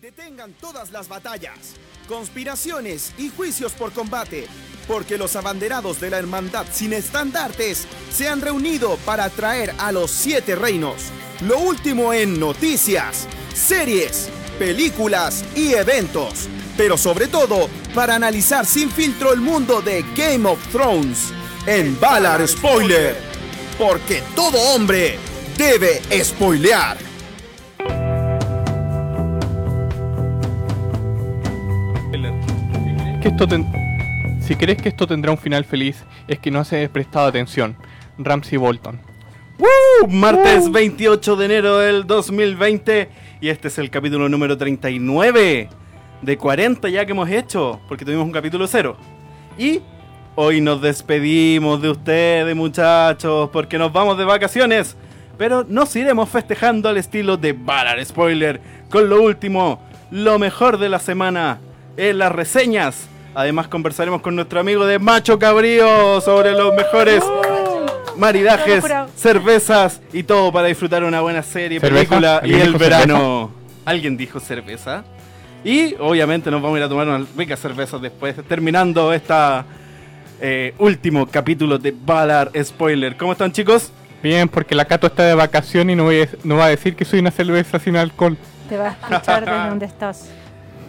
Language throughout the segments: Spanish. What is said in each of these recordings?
Detengan todas las batallas, conspiraciones y juicios por combate, porque los abanderados de la hermandad sin estandartes se han reunido para traer a los siete reinos lo último en noticias, series, películas y eventos, pero sobre todo para analizar sin filtro el mundo de Game of Thrones en Valar Spoiler, porque todo hombre debe spoilear. Esto ten- si crees que esto tendrá un final feliz, es que no has prestado atención. Ramsey Bolton. ¡Uh! Martes 28 de enero del 2020 y este es el capítulo número 39 de 40 ya que hemos hecho, porque tuvimos un capítulo cero. Y hoy nos despedimos de ustedes muchachos, porque nos vamos de vacaciones, pero nos iremos festejando al estilo de Valar Spoiler, con lo último, lo mejor de la semana, en las reseñas. Además conversaremos con nuestro amigo de Macho Cabrío sobre los mejores maridajes, cervezas y todo para disfrutar una buena serie, ¿Cerveza? película y ¿Alguien el verano. ¿Alguien dijo cerveza? Y obviamente nos vamos a ir a tomar unas ricas cervezas después, terminando esta eh, último capítulo de Valar Spoiler. ¿Cómo están chicos? Bien, porque la Cato está de vacación y no, voy a- no va a decir que soy una cerveza sin alcohol. Te va a escuchar desde donde estás.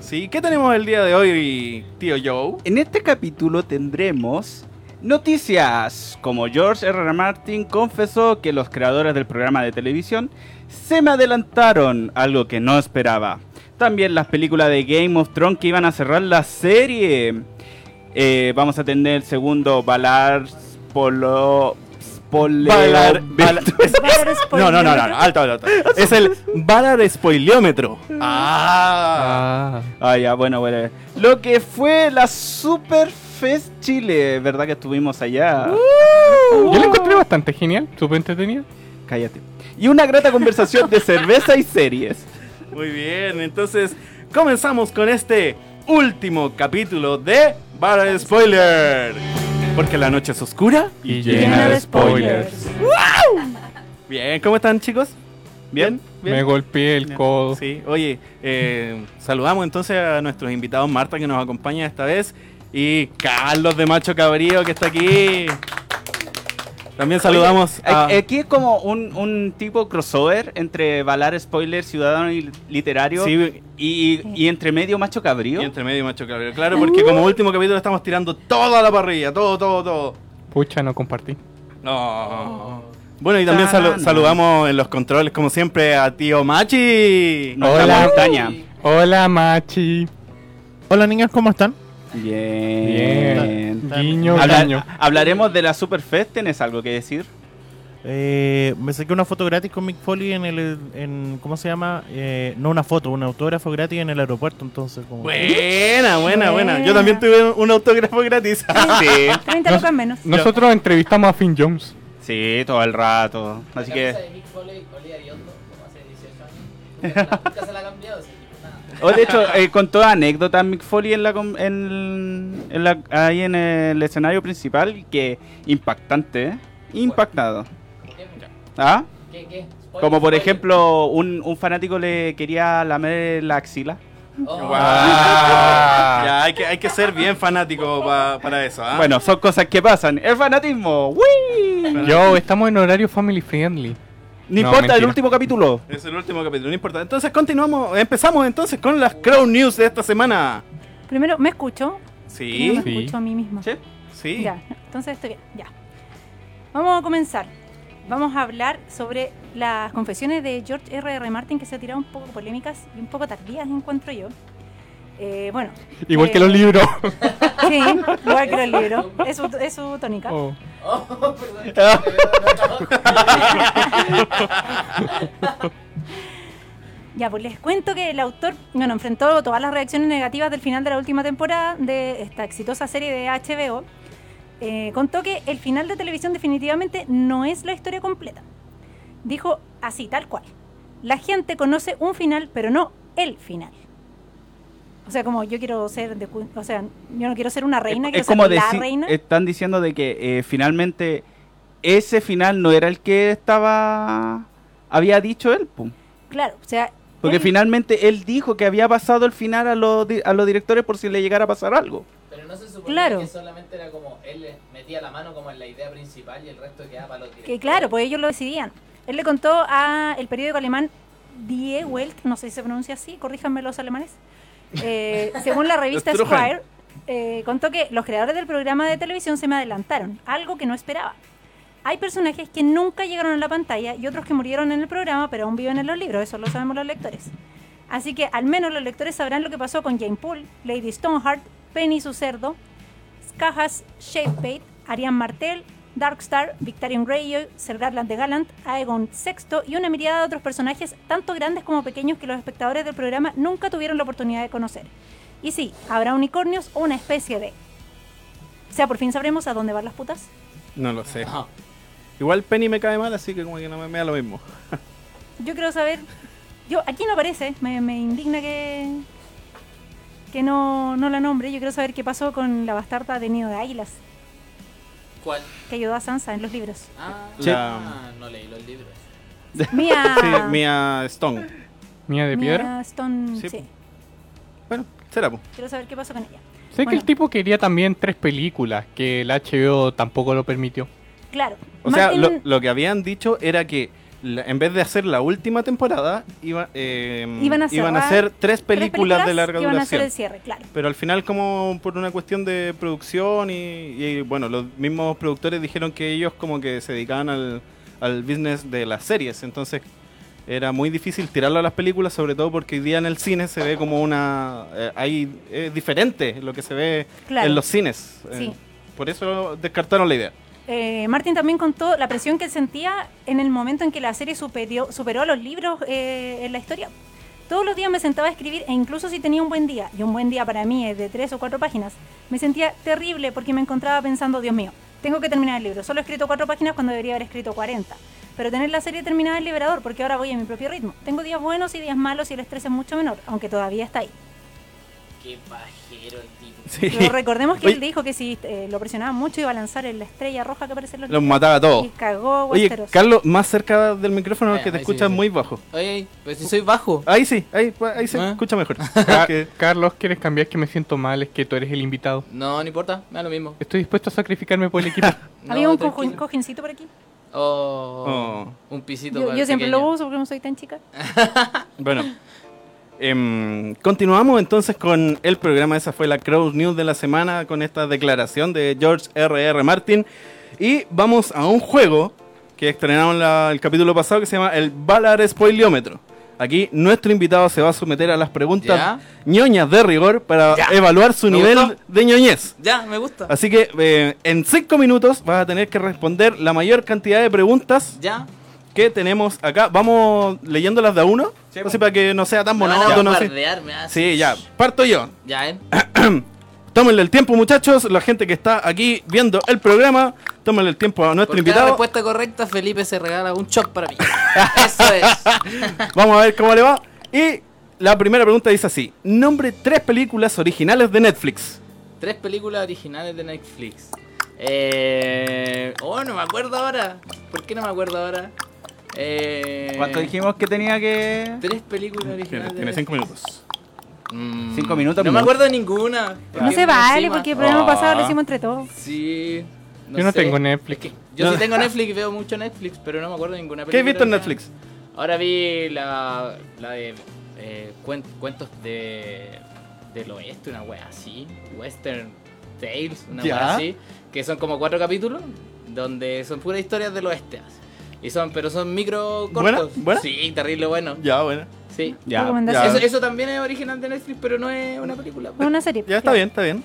Sí, ¿qué tenemos el día de hoy, tío Joe? En este capítulo tendremos noticias, como George R. Martin confesó que los creadores del programa de televisión se me adelantaron, algo que no esperaba. También las películas de Game of Thrones que iban a cerrar la serie. Eh, vamos a tener el segundo Valar Polo... Spoiler- Valar- Valar- Valar No, no, no, no, alto, alto, alto. Es el Valar Spoileómetro. Ah. Ah. Ah, ya, bueno, bueno. Lo que fue la Super Fest Chile, ¿verdad que estuvimos allá? Yo la encontré bastante genial, súper entretenida. Cállate. Y una grata conversación de cerveza y series. Muy bien, entonces comenzamos con este último capítulo de Valar Spoiler. Porque la noche es oscura. Y Llena de spoilers. Bien, ¿cómo están chicos? ¿Bien? ¿Bien? Me golpeé el codo. Sí, oye, eh, saludamos entonces a nuestros invitados Marta que nos acompaña esta vez y Carlos de Macho Cabrío que está aquí. También saludamos Oye, a... a- Aquí es como un, un tipo crossover entre Valar Spoiler, Ciudadano y Literario Sí, y, y entre medio Macho Cabrío. y entre medio Macho Cabrío. Claro, porque como último capítulo estamos tirando toda la parrilla, todo, todo, todo. Pucha, no compartí. No. Bueno, y también salu- saludamos en los controles, como siempre, a tío Machi. Hola. montaña. Hola, Machi. Hola niños, ¿cómo están? Bien. Bien. Guiño, Habla- guiño. hablaremos de la Superfest, ¿tienes algo que decir? Eh, me saqué una foto gratis con Mick Foley en el, en, ¿cómo se llama? Eh, no una foto, un autógrafo gratis en el aeropuerto, entonces como... Buena, buena, buena. Yo también tuve un autógrafo gratis. Sí. 30 Nos- lucas menos. Nosotros entrevistamos a Finn Jones. Sí, todo el rato. Así La que... de Mick Foley olía hediondo, como hace 18 años. Nunca, nunca se la ha cambiado, nada. Oh, de hecho, eh, contó anécdotas Mick Foley en la, com- en, en la- ahí en el escenario principal que impactante, ¿eh? Impactado. ¿Ah? ¿Qué? ¿Qué? Spoiler, Como por ejemplo, un, un fanático le quería lamer la axila. Oh. Guau. Ya, hay que, hay que ser bien fanático pa- para eso. ¿ah? Bueno, son cosas que pasan. El fanatismo. ¡Wii! Yo, estamos en horario family friendly. No importa, el último capítulo. Es el último capítulo, no importa. Entonces continuamos, empezamos entonces con las Crow News de esta semana. Primero, ¿me escucho? Sí, me Sí. escucho a mí misma. ¿Sí? sí. Ya, entonces estoy bien, ya. Vamos a comenzar. Vamos a hablar sobre las confesiones de George R. R. Martin que se han tirado un poco polémicas y un poco tardías, encuentro yo. Eh, bueno. Igual eh, que los libros. Sí, igual que los libros. Es su, es su tónica. Oh. Oh, perdón. Ya, pues les cuento que el autor, bueno, enfrentó todas las reacciones negativas del final de la última temporada de esta exitosa serie de HBO. Eh, contó que el final de televisión definitivamente no es la historia completa. Dijo así, tal cual. La gente conoce un final, pero no el final. O sea, como yo quiero ser, de o sea, yo no quiero ser una reina, es, quiero es como ser la decir, reina. están diciendo de que eh, finalmente ese final no era el que estaba había dicho él. pum. Claro, o sea, Porque Él- finalmente él dijo que había pasado el final a los, di- a los directores por si le llegara a pasar algo. Pero no se suponía Claro. que solamente era como él metía la mano como en la idea principal y el resto quedaba para los Que directores. claro, pues ellos lo decidían. Él le contó a el periódico alemán Die Welt, no sé si se pronuncia así, corríjanme los alemanes. Eh, según la revista. Squire, eh, contó que los creadores del programa de televisión se me adelantaron, algo que no esperaba. Hay personajes que nunca llegaron a la pantalla y otros que murieron en el programa, pero aún viven en los libros, eso lo sabemos los lectores. Así que al menos los lectores sabrán lo que pasó con Jane Poole, Lady Stoneheart, Penny su cerdo, Skajas Shapebait, Ariane Martel, Darkstar, Victorian Greyjoy, Sir Garland de Gallant, Aegon VI y una mirada de otros personajes tanto grandes como pequeños que los espectadores del programa nunca tuvieron la oportunidad de conocer. Y sí, habrá unicornios o una especie de... O sea, por fin sabremos a dónde van las putas. No lo sé. Igual Penny me cae mal, así que como que no me, me da lo mismo. Yo quiero saber... Yo, aquí no aparece, me, me indigna que... Que no, no la nombre. Yo quiero saber qué pasó con la bastarda de Nido de Águilas, ¿Cuál? que ayudó a Sansa en los libros. Ah, La- ah, no leí los libros. Mía... Sí, Mia Stone. Mía de piedra. Mia Stone, Sí, sí. Bueno, será po. Quiero saber qué pasó con ella. Sé que el tipo quería también tres películas, que el HBO tampoco lo permitió. Claro. O sea, lo que habían dicho era que la- en vez de hacer la última temporada, iba- eh, Iban a cerrar hacer tres tres películas, de larga que iban a hacer duración. el cierre, claro. Pero al final, como por una cuestión de producción y, y, bueno, los mismos productores dijeron que ellos como que se dedicaban al, al business de las series. Entonces era muy difícil tirarlo a las películas, sobre todo porque hoy día en el cine se ve como una... eh, hay, es diferente lo que se ve Claro. en los cines. Eh, Sí. por eso descartaron la idea. Eh, Martin también contó la presión que él sentía en el momento en que la serie superó a los libros eh, en la historia. Todos los días me sentaba a escribir e incluso si tenía un buen día, y un buen día para mí es de tres o cuatro páginas, me sentía terrible porque me encontraba pensando, Dios mío, tengo que terminar el libro. Solo he escrito cuatro páginas cuando debería haber escrito 40. Pero tener la serie terminada es liberador porque ahora voy a mi propio ritmo. Tengo días buenos y días malos y el estrés es mucho menor, aunque todavía está ahí. Qué pajero. Sí. Pero recordemos que Oye. él dijo que si eh, lo presionaban mucho iba a lanzar en la estrella roja que aparece en los Los mataba a todos. Y cagó Oye, Westeros. Carlos, más cerca del micrófono que te ahí sí, escuchas sí. muy bajo. Oye, pues si soy bajo. Ahí sí, ahí, pues, ahí se ¿Ah? escucha mejor. Ca- Carlos, ¿quieres cambiar? Que me siento mal, es que tú eres el invitado. No, no importa, me da lo mismo. Estoy dispuesto a sacrificarme por el equipo. Había No, un tranquilo. cojín- cojincito por aquí. Oh, un pisito Yo, para yo el siempre pequeño. lo uso porque no soy tan chica. Bueno, em, continuamos entonces con el programa. Esa fue la Crow News de la semana con esta declaración de George R.R. R. Martin. Y vamos a un juego que estrenaron la- el capítulo pasado que se llama el Valar Spoiliómetro. Aquí nuestro invitado se va a someter a las preguntas Ya. ñoñas de rigor para Ya. evaluar su nivel gustó. de ñoñez. Ya, me gusta. Así que eh, en 5 minutos vas a tener que responder la mayor cantidad de preguntas Ya. Que tenemos acá. Vamos leyéndolas de a uno, así para que no sea tan monótono. Sí, ya, parto yo. Ya, ¿eh? Tómenle el tiempo, muchachos. La gente que está aquí viendo el programa, tómenle el tiempo a nuestro Por cada invitado. respuesta correcta, Felipe se regala un shock para mí. Eso es. Vamos a ver cómo le va. Y la primera pregunta dice así: Nombre tres películas originales de Netflix. Tres películas originales de Netflix. Eh... Oh, no me acuerdo ahora. ¿Por qué no me acuerdo ahora? Eh... ¿Cuánto dijimos que tenía que...? Tres películas originales. tiene cinco minutos. Mm, Cinco minutos, No me acuerdo de ninguna. No se vale porque el programa Ah. pasado lo hicimos entre todos. Sí. Yo no sé. tengo Netflix. Es que yo sí tengo Netflix y veo mucho Netflix, pero no me acuerdo de ninguna ¿Qué película. has visto en. Netflix? Ahora vi la, la de eh, cuen- cuentos de del oeste, una wea así. Western Tales, una Ya. wea así. Que son como cuatro capítulos donde son puras historias del oeste. así. Y son, pero son micro ¿Buena? cortos. ¿Buena? Sí, terrible bueno. Ya, bueno. Sí. Ya. Eso, eso también es original de Netflix, pero no es una película. Es una serie. Ya está bien, está bien.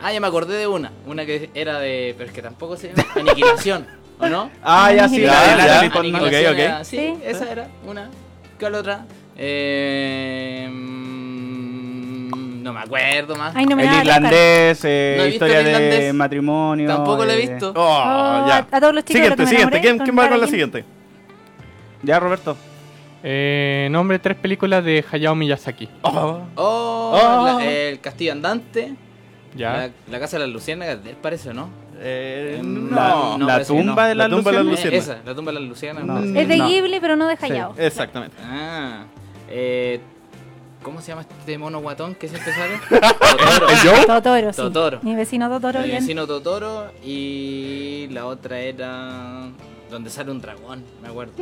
Ah, ya me acordé de una. Una que era de. Pero es que tampoco se llama Aniquilación, ¿o no? Ah, ya sí, Ya, la de ok, ok. era- sí, Sí. esa era una. ¿Cuál otra? Eh, no me acuerdo más. Ay, no me El da irlandés, eh, No he visto historia el de irlandés. matrimonio. Tampoco lo he eh, visto. Oh, Oh, ya. a, a todos los chicos de Siguiente, me siguiente. enamoré, ¿Quién, quién va con la siguiente? Ya, Roberto. Eh, nombre tres películas de Hayao Miyazaki. Oh. Oh, Oh. la- el Castillo Andante. Ya. La, la Casa de las Luciérnagas de él, parece, ¿o ¿no? Eh, No, La, no. no, la parece que tumba no. de La la tumba de las Eh, esa, la tumba de las Luciérnagas. No. parece. Es de No. Ghibli, pero no de Sí. Hayao. Exactamente. Ah. Eh, ¿Cómo se llama este mono guatón que siempre sale? Totoro. ¿Yo? Totoro, sí. Totoro. Mi vecino Totoro, Mi bien. vecino Totoro y la otra era donde sale un dragón, me acuerdo.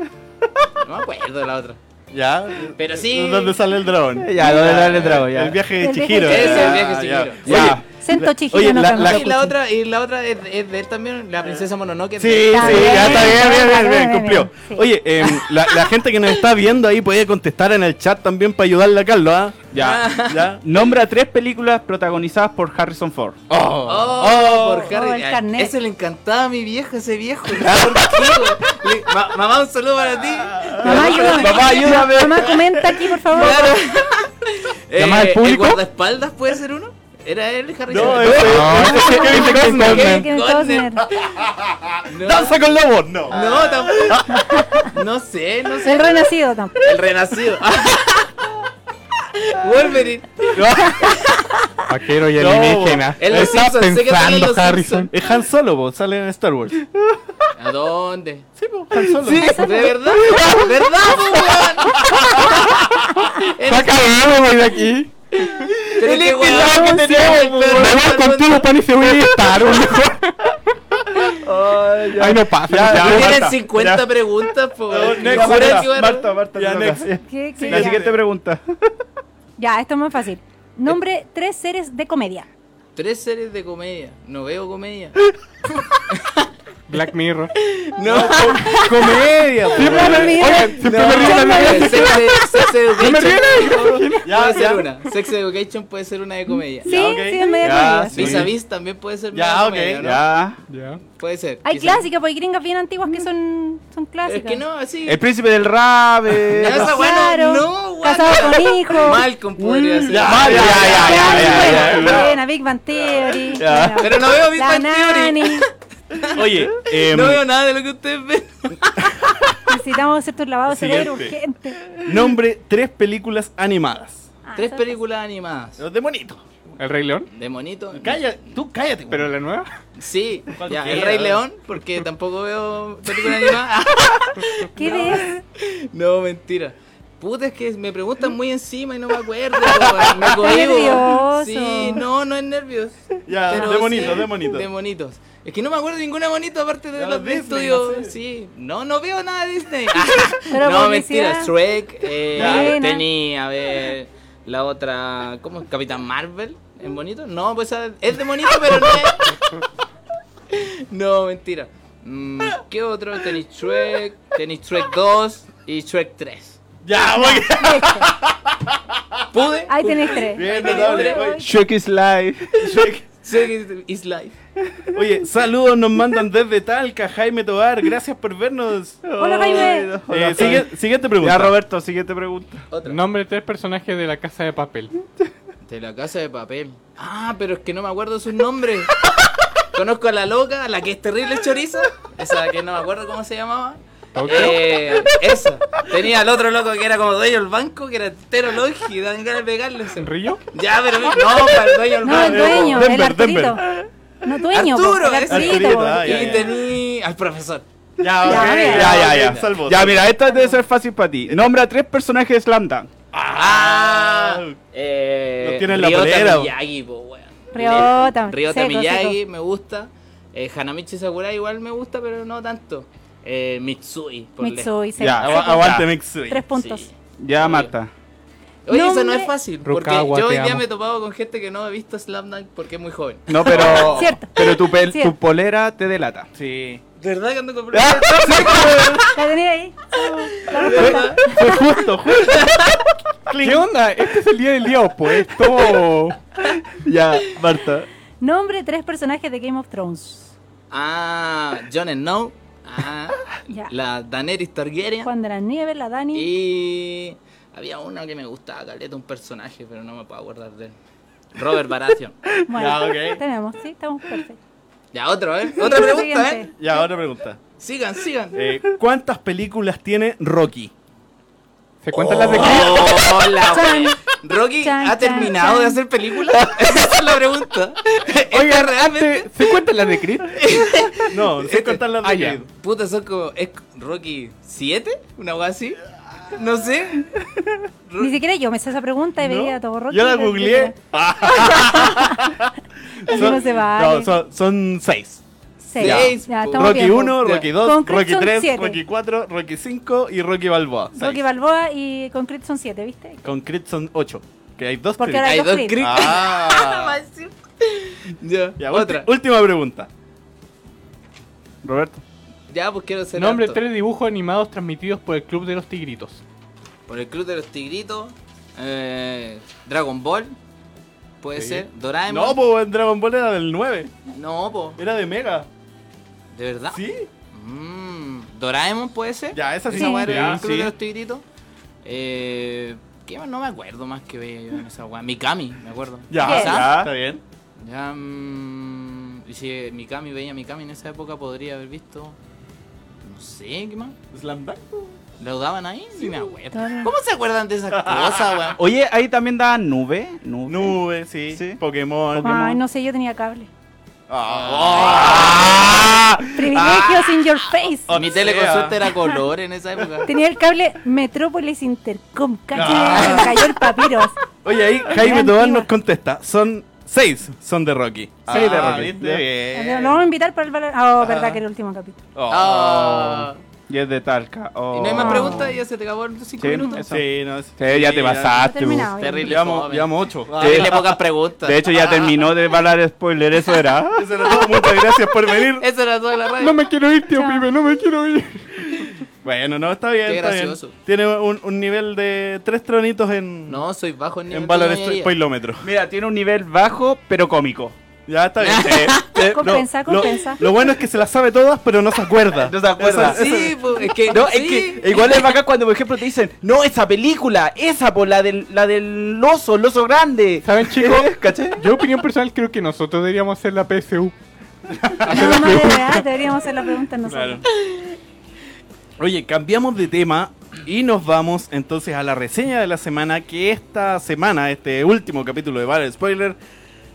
No me acuerdo de la otra. Ya. Pero sí. ¿Dónde sale el dragón? Ya, ¿dónde sale el dragón? Ya. El viaje de Chihiro. de Ese es el viaje de ya. Chihiro. Ya. Chihiro Oye, la- la- y la otra, y la otra es, es de él también, la princesa Mononoke. Sí, sí, ya Está bien, bien, bien, bien, cumplió. bien, sí. Oye, em, la, la gente que nos está viendo ahí puede contestar en el chat también para ayudarle a Carlos, ¿ah? Ya. ¿Ya? Nombra tres películas protagonizadas por Harrison Ford. Oh, Oh, por oh, el Ay, carnet. Ese le encantaba a mi vieja, ese viejo. ¿Por? Le- ma- mamá, un saludo para ti. Mamá, ayúdame. Mamá, ayúdame. Mamá, comenta aquí, por favor. Claro. ¿Llamada al Eh, público? ¿El guardaespaldas puede ser uno? ¿Era él, Harry? No, ese- No, es Kevin Costner. Kevin Kevin Costner. No, ¡Danza con lobos! No. no, tampoco. No sé, no sé. El renacido tampoco. El renacido. Wolverine. Vaquero y No, alienígena. en los Está pensando Harrison. Es Han Solo, po, sale en Star Wars. ¿A dónde? Sí, po, Han Solo. Sí, de verdad. ¿Verdad, po, weón? Sácame güey, de aquí. Pero es que, weón, que sí, teníamos, pero- weón. Me voy contigo, pan y cebolla y Star Wars, mejor. Ay, ya. Ay, no pasa. Ya, ya. Tienen Marta, 50 ya. preguntas, po. No, next, Marta, que a- Marta, Marta, Ya, next. ¿Qué- qué- La ya. siguiente pregunta. Ya, esto es más fácil. Nombre tres series de comedia. Tres series de comedia. No veo comedia. Black Mirror. No. Comedia. Siempre me, oye, siempre me río en la Eh, vida. Sex, Education. Ya, puede ser una. Sex Education puede ser una de comedia. Sí, Ya, ok. sí, es media sí. Vis a Vis también puede ser Ya, media ok, comedia, ¿no? Ya. Ya. Puede ser. Hay clásicas, porque hay gringas bien antiguas que son, son clásicas. Es que no, así. El príncipe del rap. eh, Ya, esa Claro. no, Casado con hijo. Malcolm podría ser. ya, ya, ya, ya, ya, ya, Buena, Big Bang Theory. Ya. bueno. Pero no veo Big Bang Theory. Oye, em, No veo nada de lo que ustedes ven. Necesitamos hacer tu lavado de cerebro urgente. nombre tres películas animadas. Ah, Tres películas animadas. Los de monito. ¿El Rey León? De monito. Cállate, tú cállate. ¿Pero la nueva? Sí, ya. El Rey León, porque tampoco veo películas animadas. ¿Qué ves? No, mentira. Puta, es que me preguntan muy encima y no me acuerdo. Me cohibo. Sí, no, no es nervios. Ya, Pero de monito, sí, de monito. De monitos. Es que no me acuerdo de ninguna monito aparte de Ya, los de estudio. no sé. Sí, no, no veo nada de Disney. Pero no, mentira. Shrek, eh, tenía, a ver, la otra, ¿cómo es? Capitán Marvel, ¿en bonito? No, pues es de bonito, pero no es. No, mentira. Mm, ¿Qué otro? Tenis Shrek, Tenis Shrek 2 y Shrek 3. Ya, voy. ¿Pude? Ahí tenés tres. Bien, notable. Shrek is live. Shrek is life. Oye, saludos nos mandan desde Talca, Jaime Tobar, gracias por vernos. Hola, Jaime. Eh, sigue- siguiente pregunta. Ya, Roberto, siguiente pregunta. Otra. Nombre de tres personajes de la casa de papel. De la casa de papel. Ah, pero es que no me acuerdo sus nombres. Conozco a la loca, a la que es terrible chorizo. Esa que no me acuerdo cómo se llamaba. Tokio. Eh, esa. Tenía al otro loco que era como dueño del banco, que era entero logi y dan ganas de pegarle. ese. ¿Rillo? Ya, pero no, para el dueño del No, banco. el dueño, el Denver, Arturito. No, dueño, Arturo, po, el ese. Arturito. Arturito, po. ah, ya, Y tenía al profesor. Ya, Ya, Ya, ya, ya. Ya, mira, esta debe ser fácil para ti. Nombra tres personajes de Slam Dunk. Ah, eh, tiene en la polera, Miyagi, po, weón. Ryota, Ryota seco, Miyagi seco. me gusta. Eh, Hanamichi Sakurai igual me gusta, pero no tanto. Eh, Mitsui. por lejos. Mitsui, seco. Ya, aguante, Ya. Mixui. Tres puntos. Sí. Ya. Marta. Oye, eso no es fácil. Porque Rukawa, yo hoy te día amo. me he topado con gente que no ha visto Slam Dunk porque es muy joven. No, pero. Cierto. Pero tu, pel- Cierto. tu polera te delata. Sí. ¿Verdad que ando con ¿La tenía ahí? La respuesta. Fue justo, justo. ¿Qué onda? Este es el día del día opuesto. Ya, Marta. Nombre tres personajes de Game of Thrones. Ah, Jon Snow. Ah, Ya. la Daenerys Targaryen. Juan de la Nieve, la Dani. Y había uno que me gustaba, caleta, un personaje, pero no me puedo acordar de él. Robert Baratheon. Bueno, Ya, ok. tenemos, sí, estamos perfectos. Ya, otro, ¿eh? Otra pregunta. ¿eh? Ya, otra pregunta. Sigan, sigan. Eh, ¿Cuántas películas tiene Rocky? ¿Se cuentan las de Chris? Oh, wea. Rocky Chan, ha terminado chan. de hacer películas. Esa es la pregunta. Oiga, realmente. ¿se cuentan las de Chris? No, sin Este- contar las de Ah, ya. Creed. Puta, son como. ¿Es Rocky 7? ¿Una wea así? No sé. Ni siquiera yo me hice esa pregunta y veía todo Rocky. Yo la googleé. Así no se vale. no, son, son seis. Seis. Seis, Ya, po. estamos Rocky bien, po. 1, Ya. Rocky 2, Concrete Rocky son 3, siete. Rocky 4, Rocky 5 y Rocky Balboa. Seis. Rocky Balboa y Concrete son siete, ¿viste? Con Creed son 8. Que hay dos Porque Hay dos. Creed. Ah. Ya, Ya, otra. última pregunta. Roberto. Ya, pues quiero ser Nombre tres dibujos animados transmitidos por el Club de los Tigritos. Por el Club de los Tigritos. eh, Dragon Ball. Puede Sí. ser. Doraemon. No, pues Dragon Ball era del 9. No, po. Era de Mega. ¿De verdad? ¿Sí? Mm, Doraemon puede ser. Ya, esa sí. Esa Ya, el Club sí. de los Tigritos. Eh, ¿Qué más? No me acuerdo más que veía yo en esa weá. Mikami, me acuerdo. Ya, ya, está bien. Ya, mm, y si Mikami veía Mikami en esa época, podría haber visto. No sé, ¿qué más? Slam Dunk. ¿Lo daban ahí? Sí, me acuerdo. ¿Cómo se acuerdan de esas cosas, weón? Oye, ahí también da nube. Nube. Nube, sí. Sí. Pokémon. Ay, no sé, yo tenía cable. Ah. Privilegios in your face. O Mi teleconsulta era color en esa época. Tenía el cable Metrópolis Intercom. Se me cayó el papiros. Oye, ahí Jaime. Tobal nos contesta. Son seis, son de Rocky. Seis de Ah, Rocky. Bien. Lo vamos a invitar para el valor. Oh, verdad que era el último capítulo. Oh. Ah. Y es de Talca. Oh. ¿Y no hay más Oh. preguntas? ¿Ya se te acabó en cinco Sí, minutos? eso. Sí, no, Sí, ya te pasaste. Terrible. Llevamos, fome. llevamos ocho. Ah, Dile pocas preguntas. De hecho, ya terminó de hablar spoiler. Eso era. Eso era todo. Muchas gracias por venir. Eso era toda la radio. No me quiero ir, tío Chao. Pibe, no me quiero ir. Bueno, no, está bien. Qué está bien. gracioso. Tiene un, un nivel de tres tronitos en, No, soy bajo en nivel en Valor de ñoñería. Spoilómetro. Mira, tiene un nivel bajo, pero cómico. Ya está bien. Eh, Compensa, lo- lo- compensa. Lo, bueno es que se la sabe todas, pero no se acuerda. No se acuerda. Sí, pues, es que. No, sí. es que igual es bacán cuando, por ejemplo, te dicen, no, esa película, esa, por la del, la del oso, el oso grande. ¿Saben, chicos? ¿Caché? Yo, opinión personal, creo que nosotros deberíamos hacer la PSU. No, no, de verdad, deberíamos hacer la pregunta nosotros. Claro. Oye, cambiamos de tema y nos vamos entonces a la reseña de la semana. Que esta semana, este último capítulo de Valor Spoiler,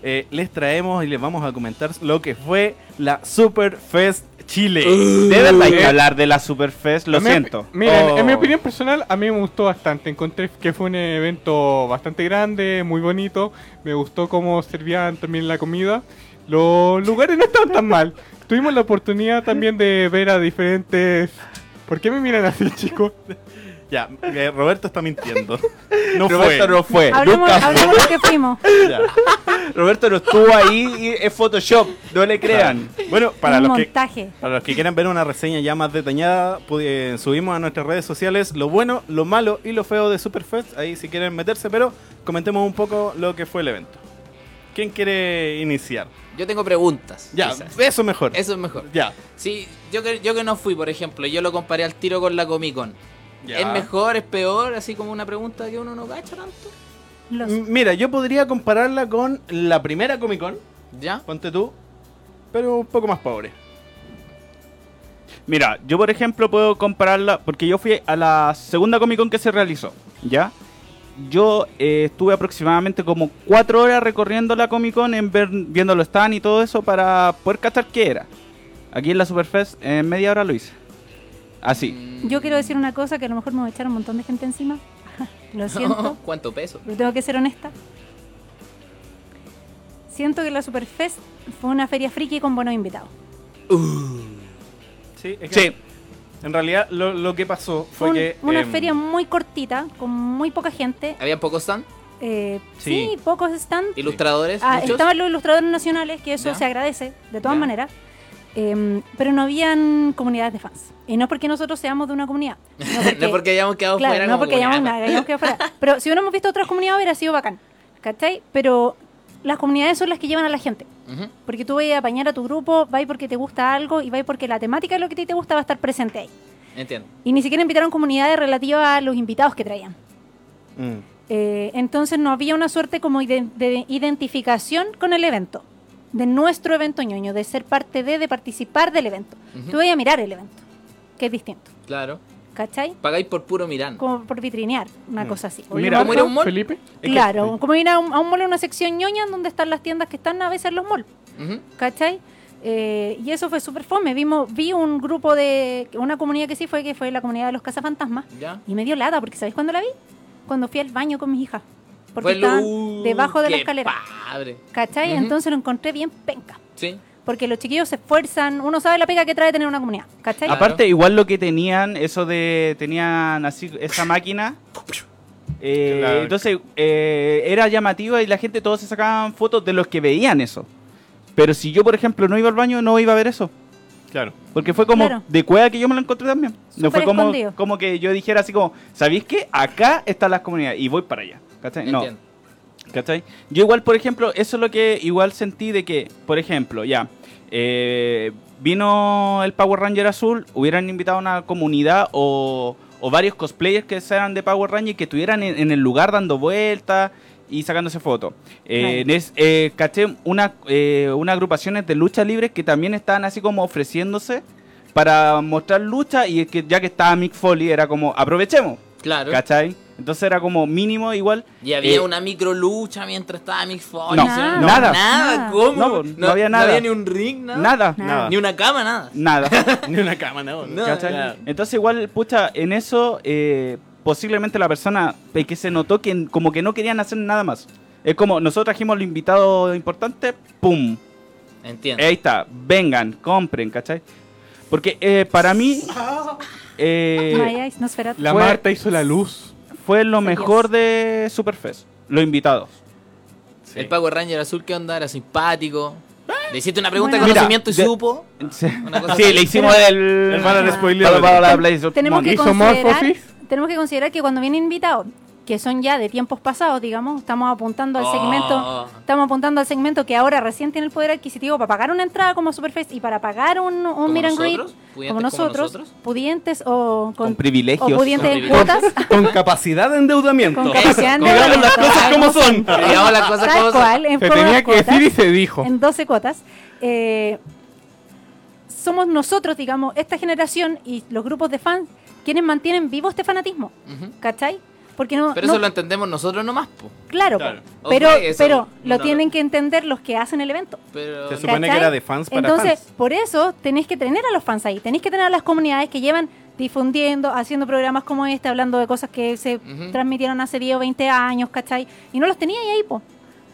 eh, les traemos y les vamos a comentar lo que fue la Super Fest Chile. De verdad hay que Eh. hablar de la Superfest, lo siento. Miren, Oh. en mi opinión personal, a mí me gustó bastante. Encontré que fue un evento bastante grande, muy bonito. Me gustó cómo servían también la comida. Los lugares no estaban tan mal. Tuvimos la oportunidad también de ver a diferentes... ¿Por qué me miran así, chicos? Ya, eh, Roberto está mintiendo. No Roberto fue. no fue. Hablemos, Nunca fue. hablemos de que fuimos. Ya. Roberto no estuvo ahí y es Photoshop, no le crean. Bueno, para un los que montaje. Para los que quieran ver una reseña ya más detallada, eh, subimos a nuestras redes sociales lo bueno, lo malo y lo feo de Superfest. Ahí si quieren meterse, pero comentemos un poco lo que fue el evento. ¿Quién quiere iniciar? Yo tengo preguntas. Ya, quizás. eso mejor. Eso es mejor. Ya. Sí, yo que, yo que no fui, por ejemplo, yo lo comparé al tiro con la Comic Con. Ya. ¿Es mejor, es peor? Así como una pregunta que uno no cacha tanto. Los- Mira, yo podría compararla con la primera Comic Con, ¿Ya? ponte tú, pero un poco más pobre. Mira, yo por ejemplo puedo compararla, porque yo fui a la segunda Comic Con que se realizó, ¿ya? Yo eh, estuve aproximadamente como cuatro horas recorriendo la Comic Con, en ver, viendo los stands y todo eso para poder cachar qué era. Aquí en la Superfest, en media hora lo hice. Así. Yo quiero decir una cosa que a lo mejor me va a echar un montón de gente encima. Lo siento, ¿Cuánto peso? pero tengo que ser honesta. Siento que la Superfest fue una feria friki con buenos invitados. Sí, es Sí, En realidad, lo, lo que pasó Fue fue un- que. una em, feria muy cortita, con muy poca gente. ¿Habían pocos stand? Eh, Sí. sí. pocos stands. ¿Ilustradores? Ah, ¿Muchos? estaban los ilustradores nacionales, que eso Ya. se agradece, de todas Ya. maneras. Em, pero no habían comunidades de fans. Y no es porque nosotros seamos de una comunidad. No porque, no porque hayamos quedado claro, fuera no porque hayamos, nada, hayamos quedado fuera. Pero si hubiéramos visto otras comunidades hubiera sido bacán. ¿Cachai? Pero las comunidades son las que llevan a la gente. Ujú. Porque tú vas a apañar a tu grupo, vas porque te gusta algo y vas porque la temática de lo que a ti te gusta va a estar presente ahí. Entiendo. Y ni siquiera invitaron comunidades relativas a los invitados que traían. mm, Eh, entonces no había una suerte como ide- de identificación con el evento, de nuestro evento ñoño, de ser parte de, de participar del evento. Ujú. Tú vas a mirar el evento, que es distinto, Claro. ¿cachai? Pagáis por puro mirar. Como por vitrinear, una Mm. cosa así. Mira, ¿cómo ir a un mall? Felipe. que- Claro, como ir a un, a un mall, a una sección ñoña donde están las tiendas que están a veces en los malls, Ujú. ¿cachai? Eh, y eso fue súper fome. Vimos, vi un grupo de. Una comunidad que sí fue, que fue la comunidad de los cazafantasmas. ¿Ya? Y me dio lata, porque ¿sabéis cuándo la vi? Cuando fui al baño con mis hijas. Porque Fue lo- estaban debajo de la qué escalera. Padre. ¿Cachai? Entonces lo encontré bien penca. Sí. Porque los chiquillos se esfuerzan, uno sabe la pega que trae tener una comunidad. ¿Cachai? Claro. Aparte, igual lo que tenían, eso de. Tenían así esa máquina. eh, Claro. Entonces, eh, era llamativa y la gente todos se sacaban fotos de los que veían eso. Pero si yo, por ejemplo, no iba al baño, no iba a ver eso. Claro. Porque fue como Claro. de cueva que yo me lo encontré también. No fue como, escondido. como que yo dijera así como, ¿sabéis qué? Acá están las comunidades y voy para allá. ¿Cachai? No. Entiendo. ¿Cachai? Yo igual, por ejemplo, eso es lo que igual sentí de que, por ejemplo, ya, eh, vino el Power Ranger azul, hubieran invitado a una comunidad o, o varios cosplayers que sean de Power Ranger que estuvieran en, en el lugar dando vueltas y sacándose fotos. Eh, eh, caché una, eh, unas agrupaciones de lucha libre que también estaban así como ofreciéndose para mostrar lucha y es que ya que estaba Mick Foley era como aprovechemos, Claro. ¿cachai? Entonces era como mínimo igual. Y había eh, una micro lucha mientras estaba Mick Foley. No. Nada. nada. Nada, ¿cómo? No, no había nada. No había ni un ring, nada. Nada, Nada. Ni una cama, nada. nada. Ni una cama, no. No, ¿cachai? claro. Entonces igual, pucha, en eso eh, posiblemente la persona que se notó que como que no querían hacer nada más. Es como nosotros trajimos los invitados importantes, ¡pum! Entiendo. Ahí está, vengan, compren, ¿cachai? Porque eh, para mí eh. La Fue- Marta hizo la luz. Fue lo Sí, mejor de Superfest, los invitados. El Power Ranger azul, ¿qué onda? Era simpático. Le hiciste una pregunta Bueno. de conocimiento Mira, y supo. Sí, le hicimos el... El Ah. spoiler. Para- para tenemos que Monkey. ¿Hizo considerar, tenemos que considerar que cuando vienen invitados que son ya de tiempos pasados, digamos, estamos apuntando al Oh. segmento, estamos apuntando al segmento que ahora recién tiene el poder adquisitivo para pagar una entrada como Superfest y para pagar un, un ¿Como meet and greet nosotros? ¿Pudientes como como nosotros, nosotros? pudientes o Con privilegios. o pudientes Con en privilegios. cuotas, Con capacidad de endeudamiento. con capacidad de Digamos las endeudamiento, cosas como son. las cosas como son. cual, en Se tenía que cuotas decir y se dijo. en 12 cuotas. eh, somos nosotros, digamos, esta generación y los grupos de fans quienes mantienen vivo este fanatismo, Ujú. ¿cachai? Porque no, Pero no- eso lo entendemos nosotros nomás, po. claro, po. Pero, pero lo no- tienen que entender los que hacen el evento. Pero Se supone ¿cachai? que era de fans para Entonces, fans. por eso tenéis que tener a los fans ahí, tenéis que tener a las comunidades que llevan difundiendo, haciendo programas como este, hablando de cosas que se transmitieron hace 10 o 20 años, ¿cachai? Y no los tenía ahí, po.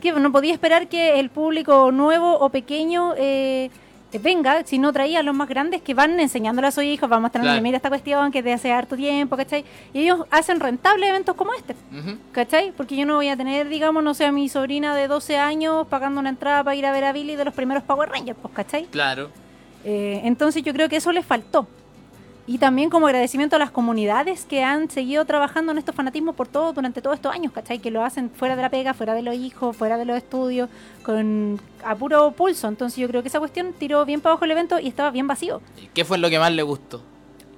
Que no podía esperar que el público nuevo o pequeño eh, venga, si no traía a los más grandes que van enseñándole a sus hijos, van mostrando, Claro. mira esta cuestión que de hace harto tiempo, ¿cachai? Y ellos hacen rentables eventos como este. Ujú. ¿Cachai? Porque yo no voy a tener, digamos, no sé, a mi sobrina de 12 años pagando una entrada para ir a ver a Billy de los primeros Power Rangers, pues, ¿cachai? Claro. Eh, entonces yo creo que eso les faltó. Y también como agradecimiento a las comunidades que han seguido trabajando en estos fanatismos por todo, durante todos estos años, ¿cachai? Que lo hacen fuera de la pega, fuera de los hijos, fuera de los estudios, con a puro pulso. Entonces yo creo que esa cuestión tiró bien para abajo el evento y estaba bien vacío. ¿Y ¿Qué fue lo que más le gustó?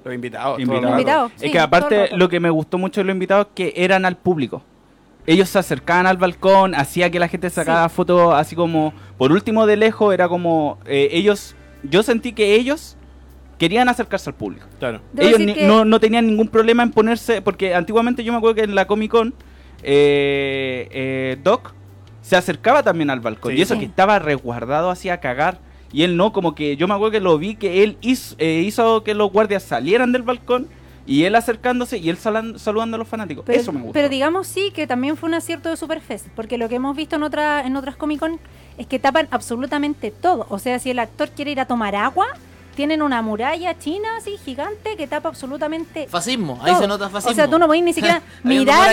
Los invitados. el Invitados. es sí, que aparte lo que me gustó mucho de los invitados que eran al público. Ellos se acercaban al balcón, hacía que la gente sacara fotos así como, por último de lejos, era como, eh, ellos, yo sentí que ellos querían acercarse al público. Claro. Debo ellos ni- que- no, no tenían ningún problema en ponerse, porque antiguamente yo me acuerdo que en la Comic Con, eh, eh, Doc se acercaba también al balcón, Sí. y eso Sí. que estaba resguardado así a cagar. Y él no, como que yo me acuerdo que lo vi que él hizo, eh, hizo que los guardias salieran del balcón y él acercándose y él salan- saludando a los fanáticos. Pero, Eso me gustó. pero digamos sí que también fue un acierto de Superfest, porque lo que hemos visto en otra en otras Comic Con es que tapan absolutamente todo. O sea, si el actor quiere ir a tomar agua, tienen una muralla china así gigante que tapa absolutamente Fascismo. Ahí se nota fascismo. O sea, tú no podés ni siquiera mirar,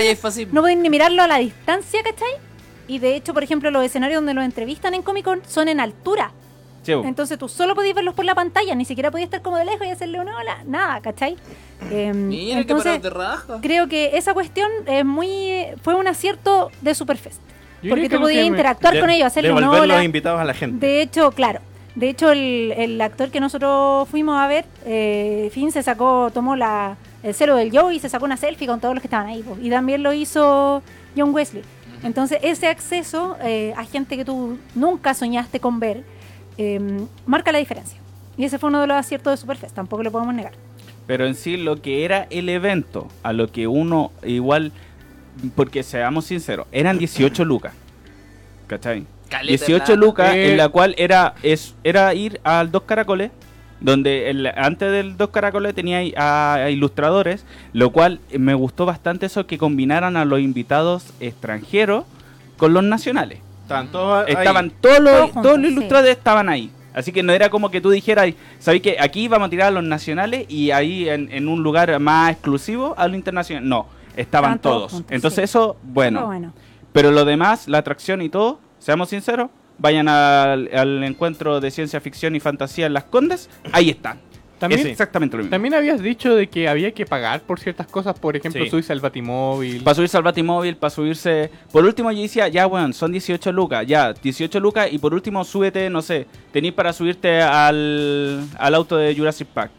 no podés ni mirarlo a la distancia, ¿cachai? Y de hecho, por ejemplo, los escenarios donde los entrevistan en Comic Con son en altura. Entonces tú solo podías verlos por la pantalla, ni siquiera podías estar como de lejos y hacerle una ola, nada, ¿cachai? Em, Mira entonces, de raja. creo que esa cuestión es muy fue un acierto de Superfest. Yo porque que tú podías que me- interactuar con ellos, hacerle una Devolver ola. los invitados a la gente. De hecho, claro. De hecho, el, el actor que nosotros fuimos a ver, eh, Finn se sacó, tomó la, el celo del Joe y se sacó una selfie con todos los que estaban ahí. Y también lo hizo John Wesley. Entonces, ese acceso eh, a gente que tú nunca soñaste con ver, eh, marca la diferencia. Y ese fue uno de los aciertos de Superfest, tampoco lo podemos negar. Pero en sí lo que era el evento, a lo que uno igual, porque seamos sinceros, eran 18 lucas. ¿Cachai? Caleta 18 plata. lucas, Eh. en la cual era es era ir al Dos Caracoles, donde el- antes del Dos Caracoles tenía a, a ilustradores, lo cual me gustó bastante eso que combinaran a los invitados extranjeros con los nacionales. Estaban todos ahí. Estaban todos los, Todos todos los sí. ilustradores estaban ahí. Así que no era como que tú dijeras, ¿sabéis que aquí vamos a tirar a los nacionales y ahí en, en un lugar más exclusivo a lo internacional? No, estaban Estaban todos todos. juntos, Entonces sí. eso, bueno. Pero bueno. Pero lo demás, la atracción y todo, seamos sinceros, vayan al, al encuentro de ciencia ficción y fantasía en Las Condes, ahí están. También, es exactamente lo mismo. también habías dicho de que había que pagar por ciertas cosas, por ejemplo, Sí. subirse al batimóvil. Para subirse al Batimóvil, para subirse... Por último yo decía, ya, weón, son 18 lucas, ya, 18 lucas y por último súbete, no sé, tenéis para subirte al, al auto de Jurassic Park,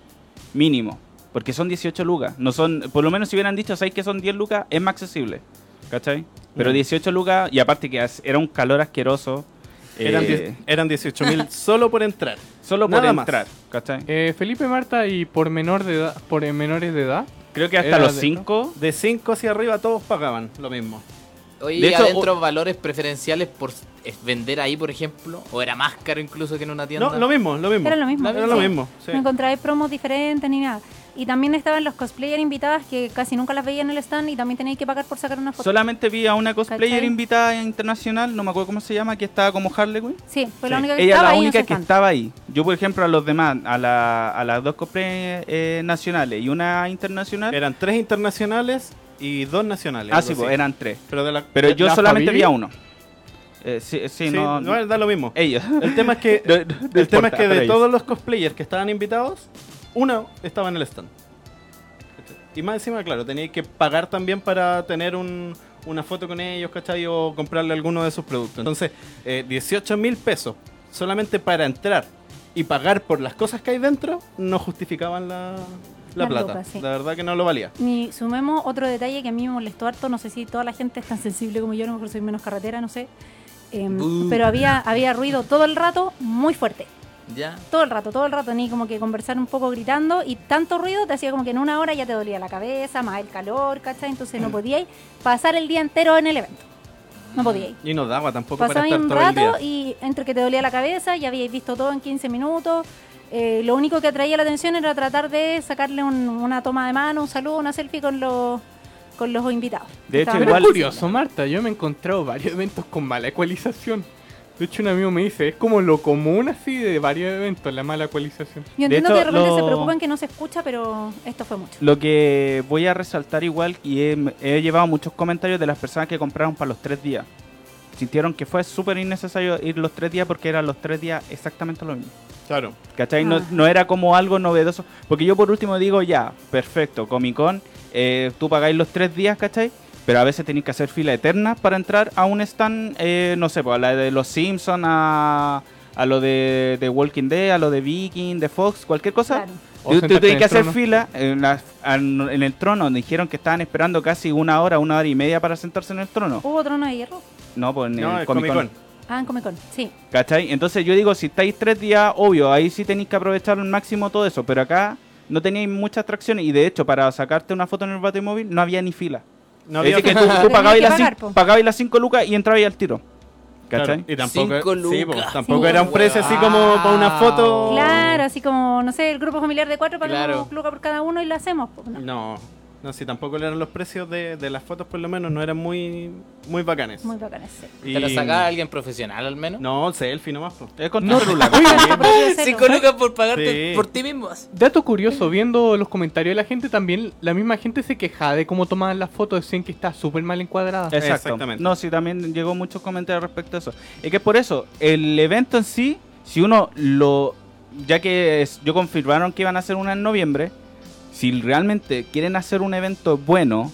mínimo. Porque son 18 lucas, no son... Por lo menos si hubieran dicho, ¿sabéis que son 10 lucas? Es más accesible, ¿cachai? Pero Mm. 18 lucas, y aparte que era un calor asqueroso. Eran, eh, eran 18 mil solo por entrar. Solo por Nada más. entrar, ¿cachai? Eh, Felipe Marta y por menor de edad, por menores de edad. Creo que hasta los de- 5. De 5 hacia arriba todos pagaban lo mismo. Oye, De ¿y hecho, adentro valores preferenciales por vender ahí, por ejemplo? ¿O era más caro incluso que en una tienda? No, lo mismo, lo mismo. Era lo mismo. Era lo sí. mismo. sí. No encontráis promos diferentes ni nada. Y también estaban los cosplayers invitadas que casi nunca las veía en el stand y también tenéis que pagar por sacar una foto. Solamente vi a una cosplayer ¿Cachai? invitada internacional, no me acuerdo cómo se llama, que estaba como Harley Quinn. Sí, fue la Sí. única que Ella es estaba la única que stand. estaba ahí. Yo, por ejemplo, a los demás, a, la- a las dos cosplayers eh, nacionales y una internacional. Eran tres internacionales y dos nacionales. ah, sí, pues, eran tres. Pero, de la, Pero de yo la solamente vi a uno. Eh, sí, sí, Sí, no. no, da lo mismo. Ellos. El tema es que, No- no el tema importa, es que de ellos. todos los cosplayers que estaban invitados, uno estaba en el stand. Y más encima, claro, teníais que pagar también para tener un- una foto con ellos, ¿cachai? O comprarle alguno de sus productos. Entonces, eh, 18 mil pesos solamente para entrar y pagar por las cosas que hay dentro no justificaban la, la plata. sí. La verdad que no lo valía. Y sumemos otro detalle que a mí me molestó harto, no sé si toda la gente es tan sensible como yo, a lo mejor soy menos carretera, no sé. Em, pero había, había ruido todo el rato, muy fuerte. ¿Ya? Todo el rato, todo el rato, ni como que conversar un poco gritando y tanto ruido te hacía como que en una hora ya te dolía la cabeza, más el calor, ¿cachai? Entonces no podíais pasar el día entero en el evento. No podíais. Y no daba tampoco para Pasabais estar un todo el día. rato y entre que te dolía la cabeza, ya habíais visto todo en 15 minutos. Eh, lo único que atraía la atención era tratar de sacarle un- una toma de mano, un saludo, una selfie con los, con los invitados. De hecho, Estaban Pero igual- es curioso, Marta. Yo me he encontrado varios eventos con mala ecualización. De hecho, un amigo me dice, es como lo común así de varios eventos, la mala ecualización. Yo entiendo hecho, que de repente se preocupan que no se escucha, pero esto fue mucho. Lo que voy a resaltar igual, y he, he llevado muchos comentarios de las personas que compraron para los tres días. Sintieron que fue súper innecesario ir los tres días porque eran los tres días exactamente lo mismo. Claro. ¿Cachai? No, Ah. no era como algo novedoso. Porque yo por último digo, ya, perfecto, Comic Con, eh, tú pagáis los tres días, ¿cachai? Pero a veces tenéis que hacer fila eterna para entrar a un stand, eh, no sé, pues a la de los Simpsons, a, a lo de, de Walking Dead, a lo de Viking, de Fox, cualquier cosa. Claro. Tú, tú tenías en que hacer trono. fila en, la- en el trono. Dijeron que estaban esperando casi una hora, una hora y media para sentarse en el trono. ¿Hubo trono de hierro? No, pues en No, el Comic Con. Comic Con. Ah, en Comic Con, sí. ¿Cachai? Entonces yo digo, si estáis tres días, obvio, ahí sí tenéis que aprovechar al máximo todo eso. Pero acá no tenéis muchas atracciones y de hecho para sacarte una foto en el Batimóvil no había ni fila. No es había decir, que tú, tú pagabas, las pagar, cin- po. pagabas las 5 lucas y entrabas al tiro. Claro, ¿Cachai? Y tampoco, Cinco sí, lucas. tampoco Sí. era un precio así como para una foto. Claro, así como, no sé, el grupo familiar de cuatro pagamos Claro. lucas por cada uno y lo hacemos. pues, no. No, no, si tampoco eran los precios de, de las fotos, por lo menos, no eran muy, muy bacanes. Muy bacanes, sí. Y- ¿Te lo sacaba alguien profesional al menos? No, selfie nomás. po. Es con No, celular. Cinco lucas por pagarte Sí. por ti mismo. Dato curioso, viendo los comentarios de la gente también, la misma gente se quejaba de cómo tomaban las fotos, decían que está súper mal encuadrada. Exacto. Exactamente. No, sí, también llegó muchos comentarios respecto a eso. Es que por eso, el evento en sí, si uno lo. Ya que es- yo confirmaron que iban a hacer una en noviembre, si realmente quieren hacer un evento bueno,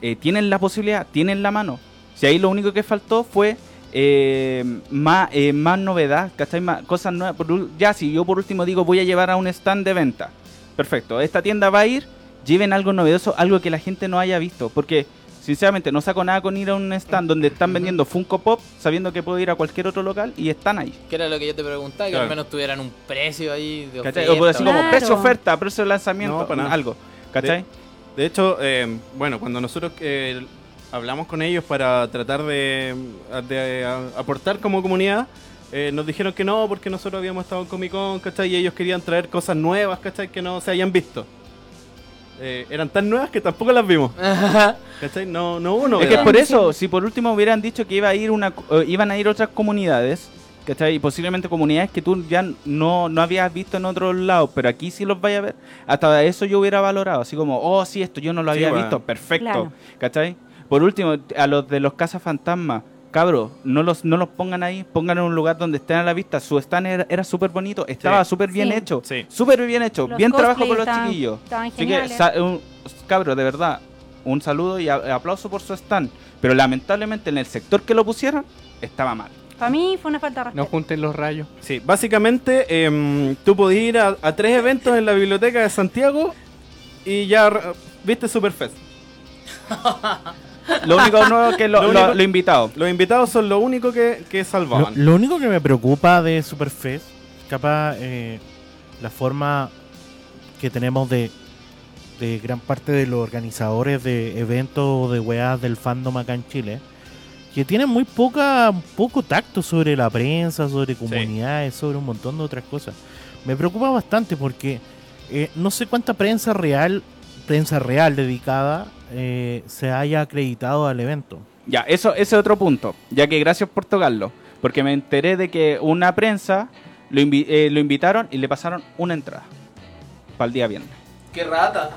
eh, tienen la posibilidad, tienen la mano. Si ahí lo único que faltó fue eh, más, eh, más novedad, ¿cachai? Cosas nuevas. Por ya, si yo por último digo voy a llevar a un stand de venta, perfecto, esta tienda va a ir, lleven algo novedoso, algo que la gente no haya visto, porque sinceramente no saco nada con ir a un stand donde están vendiendo Funko Pop, sabiendo que puedo ir a cualquier otro local y están ahí. Que era lo que yo te preguntaba, que Claro. al menos tuvieran un precio ahí de ¿Cachai? oferta. O por así como Claro. precio oferta, precio de lanzamiento, No, para nada. algo. ¿Cachai? De hecho, eh, bueno, cuando nosotros eh, hablamos con ellos para tratar de, de a- aportar como comunidad, eh, nos dijeron que no, porque nosotros habíamos estado en Comic Con, ¿cachai? Y ellos querían traer cosas nuevas, ¿cachai? Que no se hayan visto. Eh, eran tan nuevas que tampoco las vimos, ¿cachai? No, no hubo Es que por eso, si por último hubieran dicho que iba a ir una, eh, iban a ir otras comunidades, ¿cachai? Y posiblemente comunidades que tú ya no, no habías visto en otros lados, pero aquí sí los vaya a ver, hasta eso yo hubiera valorado, así como, oh, sí, esto yo no lo Sí, había bueno. visto, perfecto, Claro. ¿cachai? Por último, a los de los cazafantasmas, cabros, no los, no los pongan ahí, pongan en un lugar donde estén a la vista, su stand era, era súper bonito, estaba súper bien Sí. hecho, Sí. súper bien hecho, Los bien trabajo por los estaban- chiquillos. estaban Así que, un- cabros, de verdad, un saludo y a- aplauso por su stand. Pero lamentablemente en el sector que lo pusieron, estaba mal. Para mí fue una falta de No respeto. junten los rayos. Sí, básicamente em, tú podías ir a, a tres eventos en la biblioteca de Santiago y ya viste Superfest. Lo único nuevo es que lo, Lo lo- único- lo invitado. Los invitados son lo único que, que salvaban. lo único que me preocupa de Superfest, capaz eh, la forma que tenemos de, de gran parte de los organizadores de eventos o de weas del fandom acá en Chile, que tienen muy poca poco tacto sobre la prensa, sobre comunidades, sobre un montón de otras cosas. Me preocupa bastante porque eh, no sé cuánta prensa real, prensa real dedicada, eh, se haya acreditado al evento. Ya, eso ese es otro punto. Ya que gracias por tocarlo. Porque me enteré de que una prensa lo, invi- eh, lo invitaron y le pasaron una entrada. Para el día viernes. Qué rata.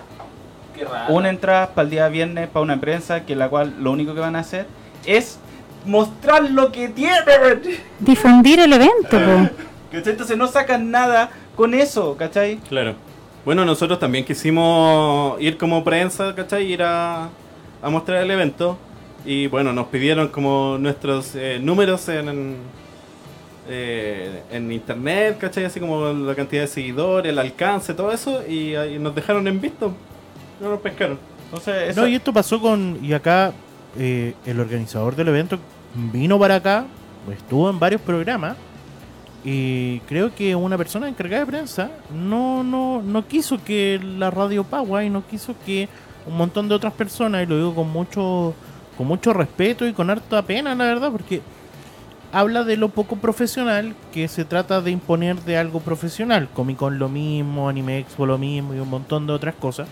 Qué rata. Una entrada para el día viernes para una prensa que la cual lo único que van a hacer es mostrar lo que tienen. Difundir el evento. ¿Cachai? Entonces no sacan nada con eso, ¿cachai? Claro. Bueno, nosotros también quisimos ir como prensa, ¿cachai? Ir a, a mostrar el evento. Y bueno, nos pidieron como nuestros eh, números en, en, eh, en internet, ¿cachai? Así como la cantidad de seguidores, el alcance, todo eso. Y, ahí nos dejaron en visto. No nos pescaron. Entonces, eso, No, y esto pasó con. Y acá eh, el organizador del evento vino para acá, estuvo en varios programas. Y creo que una persona encargada de prensa no, no, no quiso que la radio Pagua y no quiso que un montón de otras personas, y lo digo con mucho, con mucho respeto y con harta pena, la verdad, porque habla de lo poco profesional que se trata de imponer de algo profesional. Comic Con lo mismo, Anime Expo lo mismo y un montón de otras cosas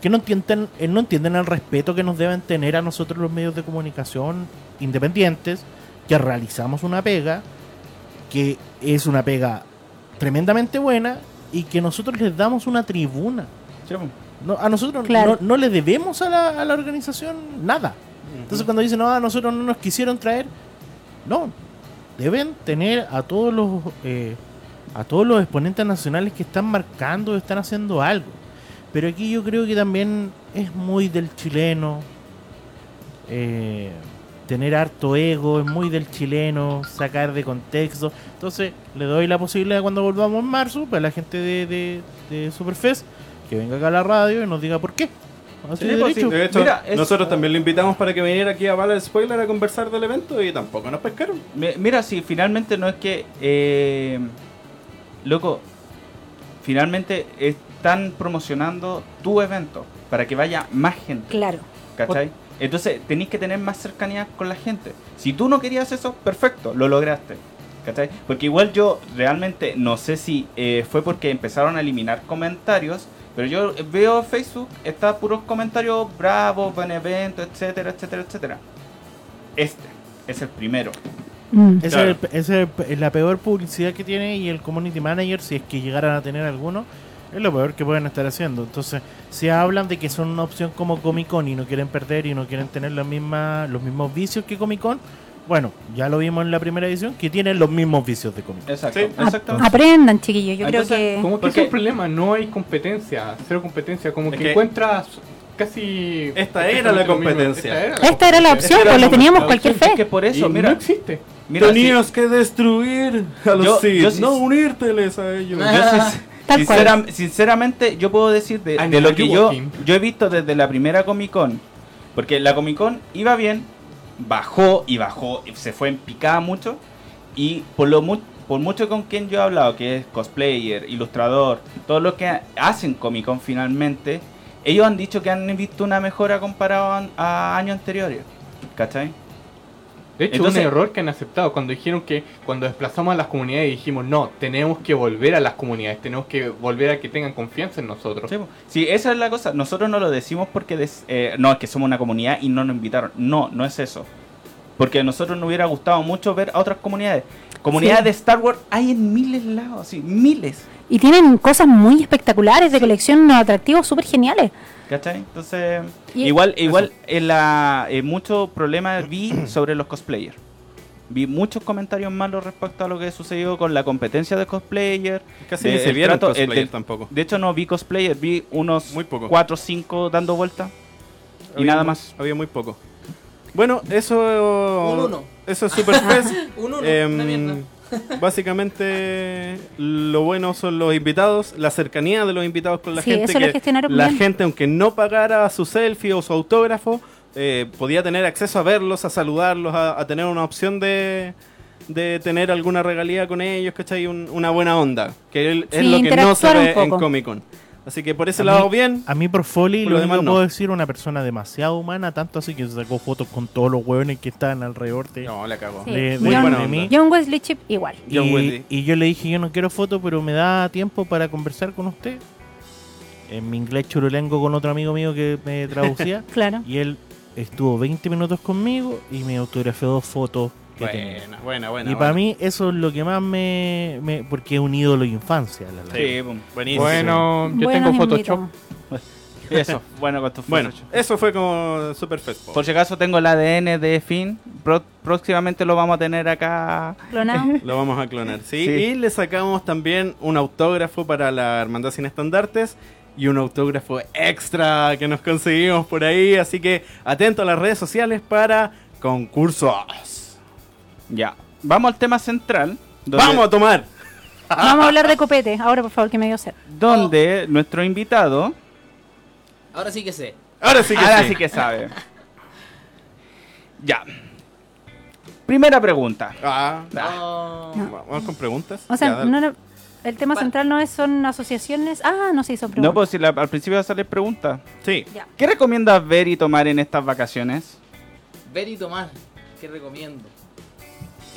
que no entienden, eh, no entienden el respeto que nos deben tener a nosotros los medios de comunicación independientes, que realizamos una pega, que es una pega tremendamente buena y que nosotros les damos una tribuna. Sí. No, a nosotros Claro. no, no le debemos a la, a la organización nada. Entonces cuando dicen, no, a nosotros no nos quisieron traer, no, deben tener a todos los eh, a todos los exponentes nacionales que están marcando, están haciendo algo. Pero aquí yo creo que también es muy del chileno eh, tener harto ego, es muy del chileno, sacar de contexto. Entonces le doy la posibilidad cuando volvamos en marzo para la gente de, de, de Superfest que venga acá a la radio y nos diga por qué. Así Sí, de pues, sí. De hecho, Mira, es- nosotros también lo invitamos para que viniera aquí a Bala Spoiler a conversar del evento y tampoco nos pescaron. Mi- Mira, si finalmente no es que. eh, loco, finalmente están promocionando tu evento para que vaya más gente, Claro. ¿cachai? Entonces tenéis que tener más cercanía con la gente. Si tú no querías eso, perfecto, lo lograste. ¿Cachai? Porque igual yo realmente no sé si eh, fue porque empezaron a eliminar comentarios, pero yo veo Facebook, está puros comentarios bravos, buen evento, etcétera, etcétera, etcétera. Este es el primero. Mm. Esa Claro. es, el- esa es el- la peor publicidad que tiene y el community manager, si es que llegaran a tener alguno, es lo peor que pueden estar haciendo. Entonces, si hablan de que son una opción como Comic Con y no quieren perder y no quieren tener la misma, los mismos vicios que Comic Con, bueno, ya lo vimos en la primera edición, que tienen los mismos vicios de Comic Con. Exacto, Sí. exactamente. Aprendan, chiquillos. Yo Entonces, creo que. Como que Porque- es el problema, no hay competencia, cero competencia, como Es que, que- encuentras casi... Esta era la competencia. Esta era la opción, pues le la teníamos opción. cualquier Es que fe. por eso, Y mira, no existe. mira, Tenías que destruir a los Yo- Sith, yo sí- no unírteles a ellos. Yo Tal cual. sincera- sinceramente, yo puedo decir de, lo que yo, yo he visto desde la primera Comic Con. Porque la Comic Con iba bien, bajó y bajó, se fue en picada mucho. Y por lo mu- por mucho con quien yo he hablado, que es cosplayer, ilustrador, todos los que hacen Comic Con finalmente, ellos han dicho que han visto una mejora comparado a, a años anteriores. ¿Cachai? De hecho, Entonces- un error que han aceptado cuando dijeron que cuando desplazamos a las comunidades dijimos no, tenemos que volver a las comunidades, tenemos que volver a que tengan confianza en nosotros. Sí. Sí, esa es la cosa. Nosotros no lo decimos porque des- eh, no es que somos una comunidad y no nos invitaron. No, no es eso. Porque a nosotros nos hubiera gustado mucho ver a otras comunidades. Comunidades Sí. de Star Wars hay en miles lados, sí, miles. Y tienen cosas muy espectaculares de colección, unos atractivos súper geniales. ¿Cachai? Entonces, Y- igual, igual en la, eh, muchos problemas vi sobre los cosplayers. Vi muchos comentarios malos respecto a lo que sucedió con la competencia de cosplayer. Casi de- ni se vieron trato- del- tampoco. De hecho, no vi cosplayer, vi unos Muy poco. 4 o 5 dando vueltas. Y nada muy- más. Había muy poco. Bueno, eso. Un uno. Eso es Superfest. Un uno, una mierda. Básicamente, lo bueno son los invitados, la cercanía de los invitados con la Sí, gente. que la bien. gente, aunque no pagara su selfie o su autógrafo, eh, podía tener acceso a verlos, a saludarlos, a, a tener una opción de, de tener alguna regalía con ellos, ¿cachai? Un- una buena onda, que es Sí, lo que no se ve en. Comic Con. Así que por ese A lado, mí- bien. A mí por Foley Por lo lo único demás, que no. puedo decir una persona demasiado humana, tanto así que se sacó fotos con todos los hueones que estaban alrededor de, No, la cagó. Sí. de- Muy de- buena de mí. John Wesley Chip igual. John Y, y yo le dije, yo no quiero foto, pero me da tiempo para conversar con usted. En mi inglés churulengo con otro amigo mío que me traducía. Claro. y él estuvo 20 minutos conmigo y me autografió dos fotos que tenía. Buena, buena, buena. Y para mí eso es lo que más me... me- porque es un ídolo de infancia. La, Sí. Buenísimo. Bueno, yo Buenos tengo Photoshop. Eso, bueno, con tu Bueno, Photoshop. eso fue como Superfest. po. Por si acaso tengo el ADN de Finn. Pro- próximamente lo vamos a tener acá. Clonado. Lo vamos a clonar, ¿sí? Sí. Y le sacamos también un autógrafo para la Hermandad Sin Estandartes y un autógrafo extra que nos conseguimos por ahí. Así que atento a las redes sociales para concursos. Ya. Vamos al tema central. donde- ¡Vamos a tomar! Vamos a hablar de copete. Ahora, por favor, que me dio sed. Donde nuestro invitado. Ahora sí que sé. Ahora sí que ahora sí. sí que sabe. ya. Primera pregunta. Ah, No. Vamos con preguntas. O sea, Ya, no, no, el tema Pa- central no es son asociaciones. Ah, no se hizo No, pregunta. pues si la- al principio sale pregunta. Sí. Ya. ¿Qué recomiendas ver y tomar en estas vacaciones? Ver y tomar. ¿Qué recomiendo?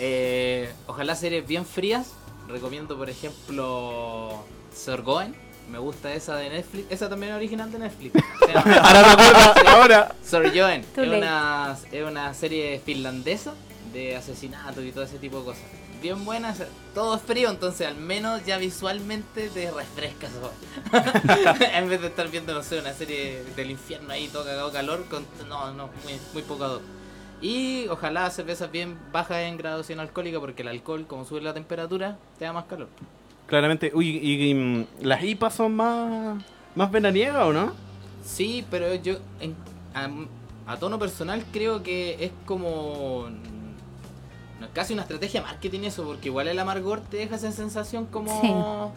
Eh, ojalá series bien frías. Recomiendo, por ejemplo, Sorgoen. Me gusta esa de Netflix. Esa también es original de Netflix. Ahora me acuerdo, ahora. Sorgoen. Es una, es una serie finlandesa de asesinatos y todo ese tipo de cosas. Bien buena. Todo es frío, entonces al menos ya visualmente te refrescas. en vez de estar viendo, no sé, una serie del infierno ahí todo cagado calor. Con, no, no, muy, muy poco. Y ojalá cervezas bien bajas en graduación alcohólica porque el alcohol, como sube la temperatura, te da más calor. Claramente. Uy, y, y, mm, las IPAs son más, más veraniegas o no? Sí, pero yo en- a, a tono personal creo que es como no, casi una estrategia marketing eso, porque igual el amargor te deja esa sensación como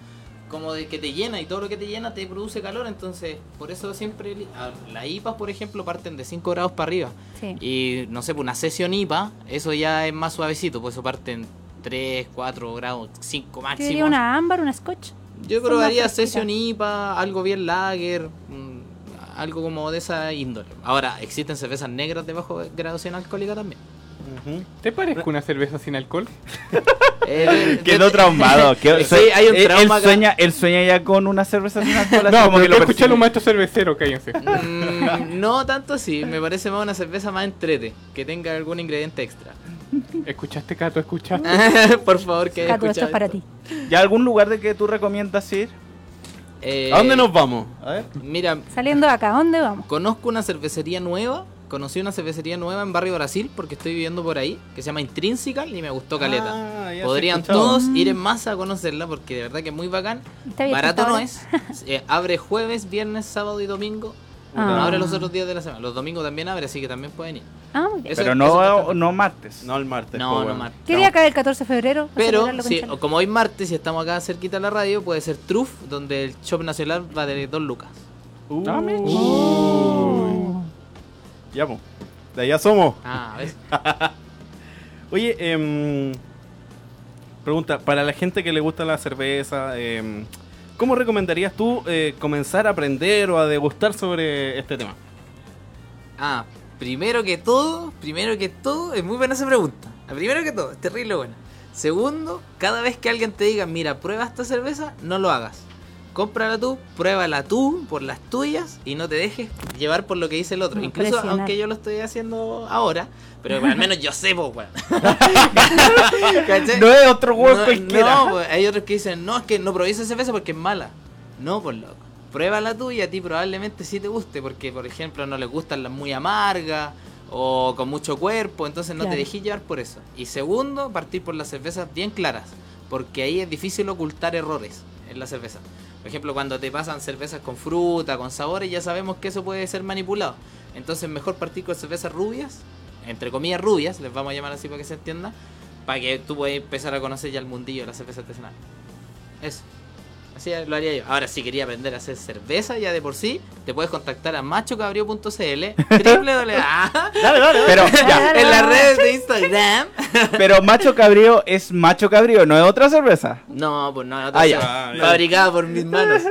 como de que te llena y todo lo que te llena te produce calor, entonces por eso siempre li- a- las IPAs, por ejemplo, parten de 5 grados para arriba. Sí. Y no sé, pues una sesión IPA, eso ya es más suavecito, pues eso parten 3, 4 grados, 5 Yo máximo. diría una ámbar, una scotch. Yo Son probaría. Session IPA, algo bien lager, algo como de esa índole. Ahora, existen cervezas negras de bajo graduación alcohólica también. ¿Te parece una cerveza sin alcohol? Eh, Quedó traumado. quedó- Sí, hay un él- trauma él, acá. sueña, él sueña ya con una cerveza sin alcohol. No, como que lo escuchar persigue. un maestro cervecero, cállense. Mm, no tanto así, me parece más una cerveza más entrete, que tenga algún ingrediente extra. ¿Escuchaste, Cato? ¿Escuchaste? Por favor, que Cato, esto es para ti. ¿Ya algún lugar de que tú recomiendas ir? Eh, ¿A dónde nos vamos? A ver. Mira, Saliendo de acá, ¿a dónde vamos? conozco una cervecería nueva. Conocí una cervecería nueva en Barrio Brasil porque estoy viviendo por ahí, que se llama Intrinsical y me gustó caleta. Ah, se Podrían todos ir en masa a conocerla porque de verdad que es muy bacán. Barato no es. Eh, abre jueves, viernes, sábado y domingo. Ah. No abre los otros días de la semana. Los domingos también abre, así que también pueden ir. Ah, muy bien. Eso- Pero no, no martes. No el martes. No, po, no martes. ¿Qué día cae el 14 de febrero? Pero, sí, como hoy martes y estamos acá cerquita de la radio, puede ser Truff, donde el shop nacional va de 2 lucas. Uh, Ah, mira. Oh. Ya, po. De allá somos. Ah, ¿ves? Oye, em, pregunta, para la gente que le gusta la cerveza, em, ¿cómo recomendarías tú eh, comenzar a aprender o a degustar sobre este tema? Ah, Primero que todo, primero que todo, es muy buena esa pregunta. Primero que todo, es terrible buena. Segundo, cada vez que alguien te diga, mira, prueba esta cerveza, no lo hagas. Cómprala tú, pruébala tú por las tuyas y no te dejes llevar por lo que dice el otro. Incluso aunque yo lo estoy haciendo ahora, pero al menos yo sé, pues, weón. No es otro huevo No, cualquiera. no, pues, hay otros que dicen, no, es que no probéis esa cerveza porque es mala. No, pues loco. Pruébala tú y a ti probablemente sí te guste, porque por ejemplo no les gustan las muy amargas o con mucho cuerpo, entonces no Claro. te dejes llevar por eso. Y segundo, partir por las cervezas bien claras, porque ahí es difícil ocultar errores en la cerveza. Por ejemplo, cuando te pasan cervezas con fruta, con sabores, ya sabemos que eso puede ser manipulado. Entonces mejor partir con cervezas rubias, entre comillas rubias, les vamos a llamar así para que se entienda, para que tú puedas empezar a conocer ya el mundillo de la cerveza artesanal. Eso. Así lo haría yo. Ahora, si quería aprender a hacer cerveza ya de por sí, te puedes contactar a machocabrio.cl, www. Pero ya, en las redes de Instagram. pero macho cabrío es macho cabrío, no es otra cerveza. No, pues no, otra Ah, cerveza ya. Ah, ya. fabricada por mis manos.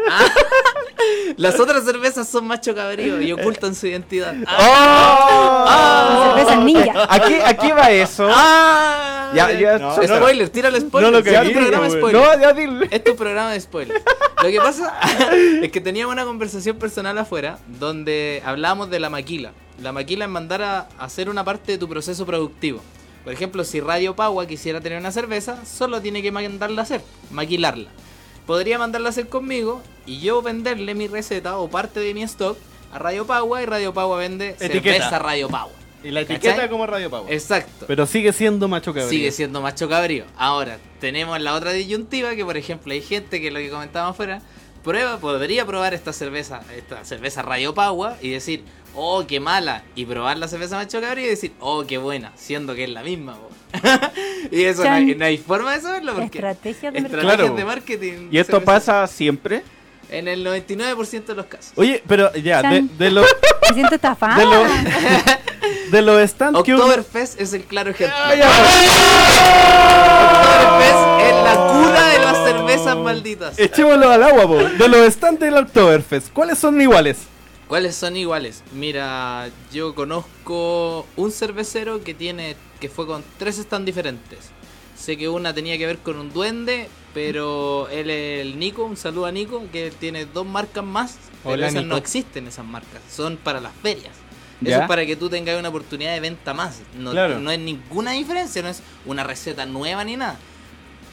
Las otras cervezas son macho cabrío y ocultan su identidad. Ah. ¡Oh! Cerveza ninja. Aquí, aquí va eso. Ah. Ya, ya, No, spoiler, tírale spoiler. No lo programa spoiler. No, ya dile. Es un programa de spoilers. Lo que pasa es que teníamos una conversación personal afuera donde hablábamos de la maquila. La maquila es mandar a hacer una parte de tu proceso productivo. Por ejemplo, si Radio Pagua quisiera tener una cerveza, solo tiene que mandarla a hacer, maquilarla. Podría mandarla a hacer conmigo y yo venderle mi receta o parte de mi stock a Radio Pagua y Radio Pagua vende Etiqueta. cerveza Radio Pagua. Y la etiqueta ¿Cachai? como Radio Pavo. Exacto. Pero sigue siendo macho cabrío. Sigue siendo macho cabrío. Ahora, tenemos la otra disyuntiva que, por ejemplo, hay gente que lo que comentábamos afuera, prueba, podría probar esta cerveza, esta cerveza Rayo Pagua y decir, oh, qué mala, y probar la cerveza macho cabrío y decir, oh, qué buena, siendo que es la misma. y eso no hay, Chan. no hay forma de saberlo porque Estrategia de mercado. estrategias Claro. de marketing. ¿Y esto cerveza- pasa siempre? en el 99% de los casos. Oye, pero ya, de, de los Me siento estafada. de los de los stands Oktoberfest es el claro ejemplo. Oktoberfest es la cuna de las cervezas malditas. Echémoslo al agua, po. De los stands del Oktoberfest, ¿cuáles son iguales? ¿Cuáles son iguales? Mira, yo conozco un cervecero que tiene que fue con tres stands diferentes. Sé que una tenía que ver con un duende, pero él es el Nico, un saludo a Nico, que tiene dos marcas más, pero Hola, esas Nico. no existen esas marcas, son para las ferias. ¿Ya? Eso es para que tú tengas una oportunidad de venta más. No, Claro. no es ninguna diferencia, no es una receta nueva ni nada.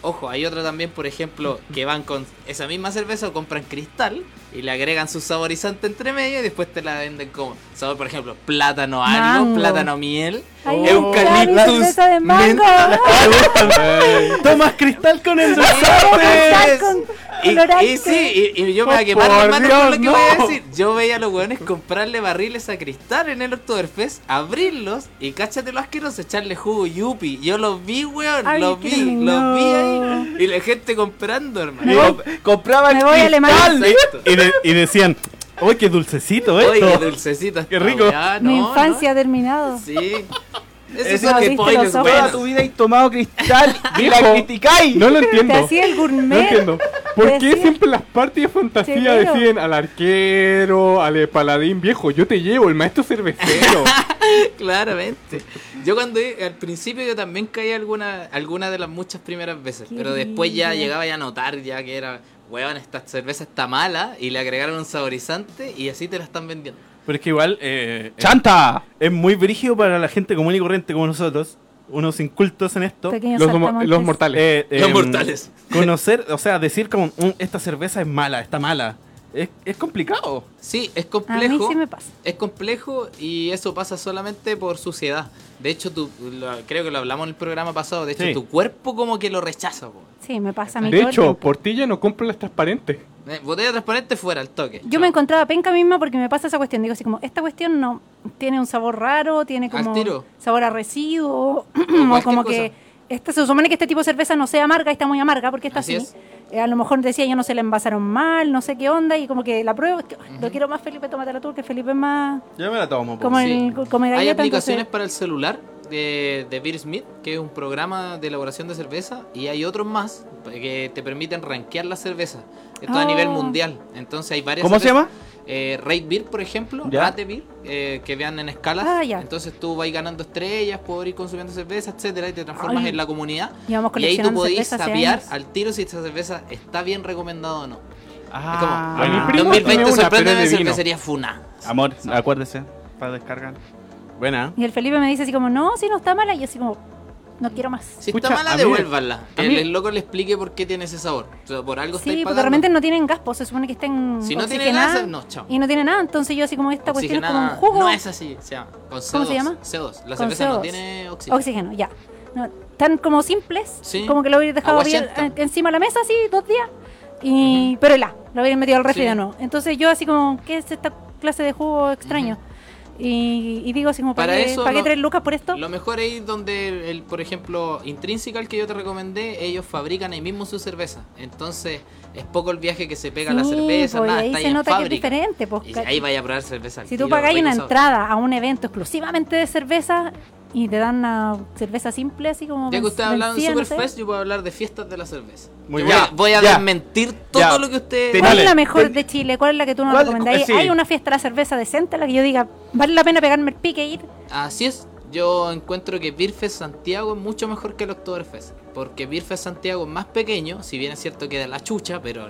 Ojo, hay otra también, por ejemplo, que van con esa misma cerveza o compran cristal y le agregan su saborizante entre medio y después te la venden como sabor, por ejemplo, plátano Mango. plátano miel, Ay, eucaliptus, la cerveza de mango. menta. Tomas cristal con el Cristal Y, sí, y, y yo me voy a quemar por las manos con lo que voy a decir. Yo veía a los hueones comprarle barriles a cristal en el Oktoberfest, abrirlos y cáchate lo asqueroso, echarle jugo yupi. Yo los vi, weón, Ay, los vi, lindo. los vi ahí. Y la gente comprando, hermano. Compraban me voy a de- y decían, ¡Uy, qué dulcecito esto! qué dulcecito. Qué rico. weá, Mi infancia ha terminado. Sí. Esos Es spoilers ojos. Toda tu vida y tomado cristal y la criticáis. No lo Te entiendo. hacía el gourmet. No entiendo. ¿Por Te qué siempre las partes de fantasía deciden al arquero, al paladín viejo? Yo te llevo, el maestro cervecero. Claramente. Yo cuando al principio yo también caí alguna alguna de las muchas primeras veces, Qué pero después ya llegaba ya a notar ya que era, weón, esta cerveza está mala y le agregaron un saborizante y así te la están vendiendo. Pero es que igual eh, es- ¡Chanta! es muy brígido para la gente común y corriente como nosotros, unos incultos en esto. Pequeños los, los mortales. Eh, Los em, mortales. Conocer, o sea, decir como, "Mm, esta cerveza es mala, está mala. Es, es complicado. Sí, es A mí complejo. sí me pasa. Es complejo y eso pasa solamente por suciedad. De hecho, tu, lo- creo que lo hablamos en el programa pasado. De hecho, Sí. tu cuerpo como que lo rechaza. po. Sí, me pasa a mí de hecho, tiempo. por ti ya no compro las transparentes. Eh, botella transparente fuera al toque. Yo me encontraba penca misma porque me pasa esa cuestión. Digo así como, esta cuestión no tiene un sabor raro, tiene Al como tiro. sabor a residuo, o como cosa. que esta, se supone que este tipo de cerveza no sea amarga y está muy amarga porque está Así así. es. Eh, a lo mejor decía yo no se la envasaron mal, no sé qué onda, y como que la pruebo, es que, ay, lo quiero más Felipe, tómatela tú, que Felipe es más Yo me la tomo. po. como Sí. el come Hay galleta, aplicaciones entonces- para el celular de, de Beer Smith, que es un programa de elaboración de cerveza, y hay otros más que te permiten rankear la cerveza. Esto a Ah. nivel mundial. Entonces hay varias. ¿Cómo se llama? Eh, Rate Beer, por ejemplo, Ya. Rate Beer, eh, que vean en escalas. Ah, ya. Entonces tú vas ganando estrellas por ir consumiendo cerveza, etcétera, y te transformas Ay. en la comunidad. Llevamos Y ahí tú hace sapear al tiro si esta cerveza está bien recomendada o no. Ah, Es como, primo 2020 tiene una, sorprende cervecería Funa. Amor, acuérdese, para descargar. Buena. Y el Felipe me dice así como, no, si no está mala. Y yo así como, no quiero más. Si Pucha, está mala, devuélvanla. Que mí- el loco le explique por qué tiene ese sabor. O sea, por algo Sí, porque realmente no tienen gas, pues se supone que estén Si no tiene gas, no, chao. Y no tiene nada, entonces yo así como esta cuestión es como un jugo. No es así, se llama. Con CO2. ¿Cómo se llama? CO2. La Con cerveza no CO2. tiene oxígeno. Oxígeno, ya. No, tan como simples, Sí. como que lo hubiera dejado bien Aguachenta. eh, encima de la mesa así dos días. Y, Pero la, lo hubieran metido al refri Sí. de nuevo. Entonces yo así como, ¿qué es esta clase de jugo extraño? Y, y digo así como, ¿para, qué, eso ¿para qué lo- tres lucas por esto? Lo mejor es ir donde, el, por ejemplo, Intrinsical que yo te recomendé, ellos fabrican ahí mismo su cerveza. Entonces, es poco el viaje que se pega la cerveza, pues, nada, ahí está se ahí nota que es diferente, pues, Y ahí vaya a probar cerveza. Si tú rico una entrada a un evento exclusivamente de cerveza y te dan una cerveza simple así como Ya que usted ha hablado en vencida, no sé. Superfest, yo puedo hablar de fiestas de la cerveza. Muy bien. voy a, voy a Ya. desmentir todo Ya. lo que usted... Te- ¿Cuál es la mejor Ten- de Chile? ¿Cuál es la que tú nos ¿Cuál- recomendáis? sí. ¿Hay una fiesta de la cerveza decente a la que yo diga, vale la pena pegarme el pique e ir? Así es. Yo encuentro que Beerfest Santiago es mucho mejor que el Oktoberfest. Porque Beerfest Santiago es más pequeño, si bien es cierto que da la chucha, pero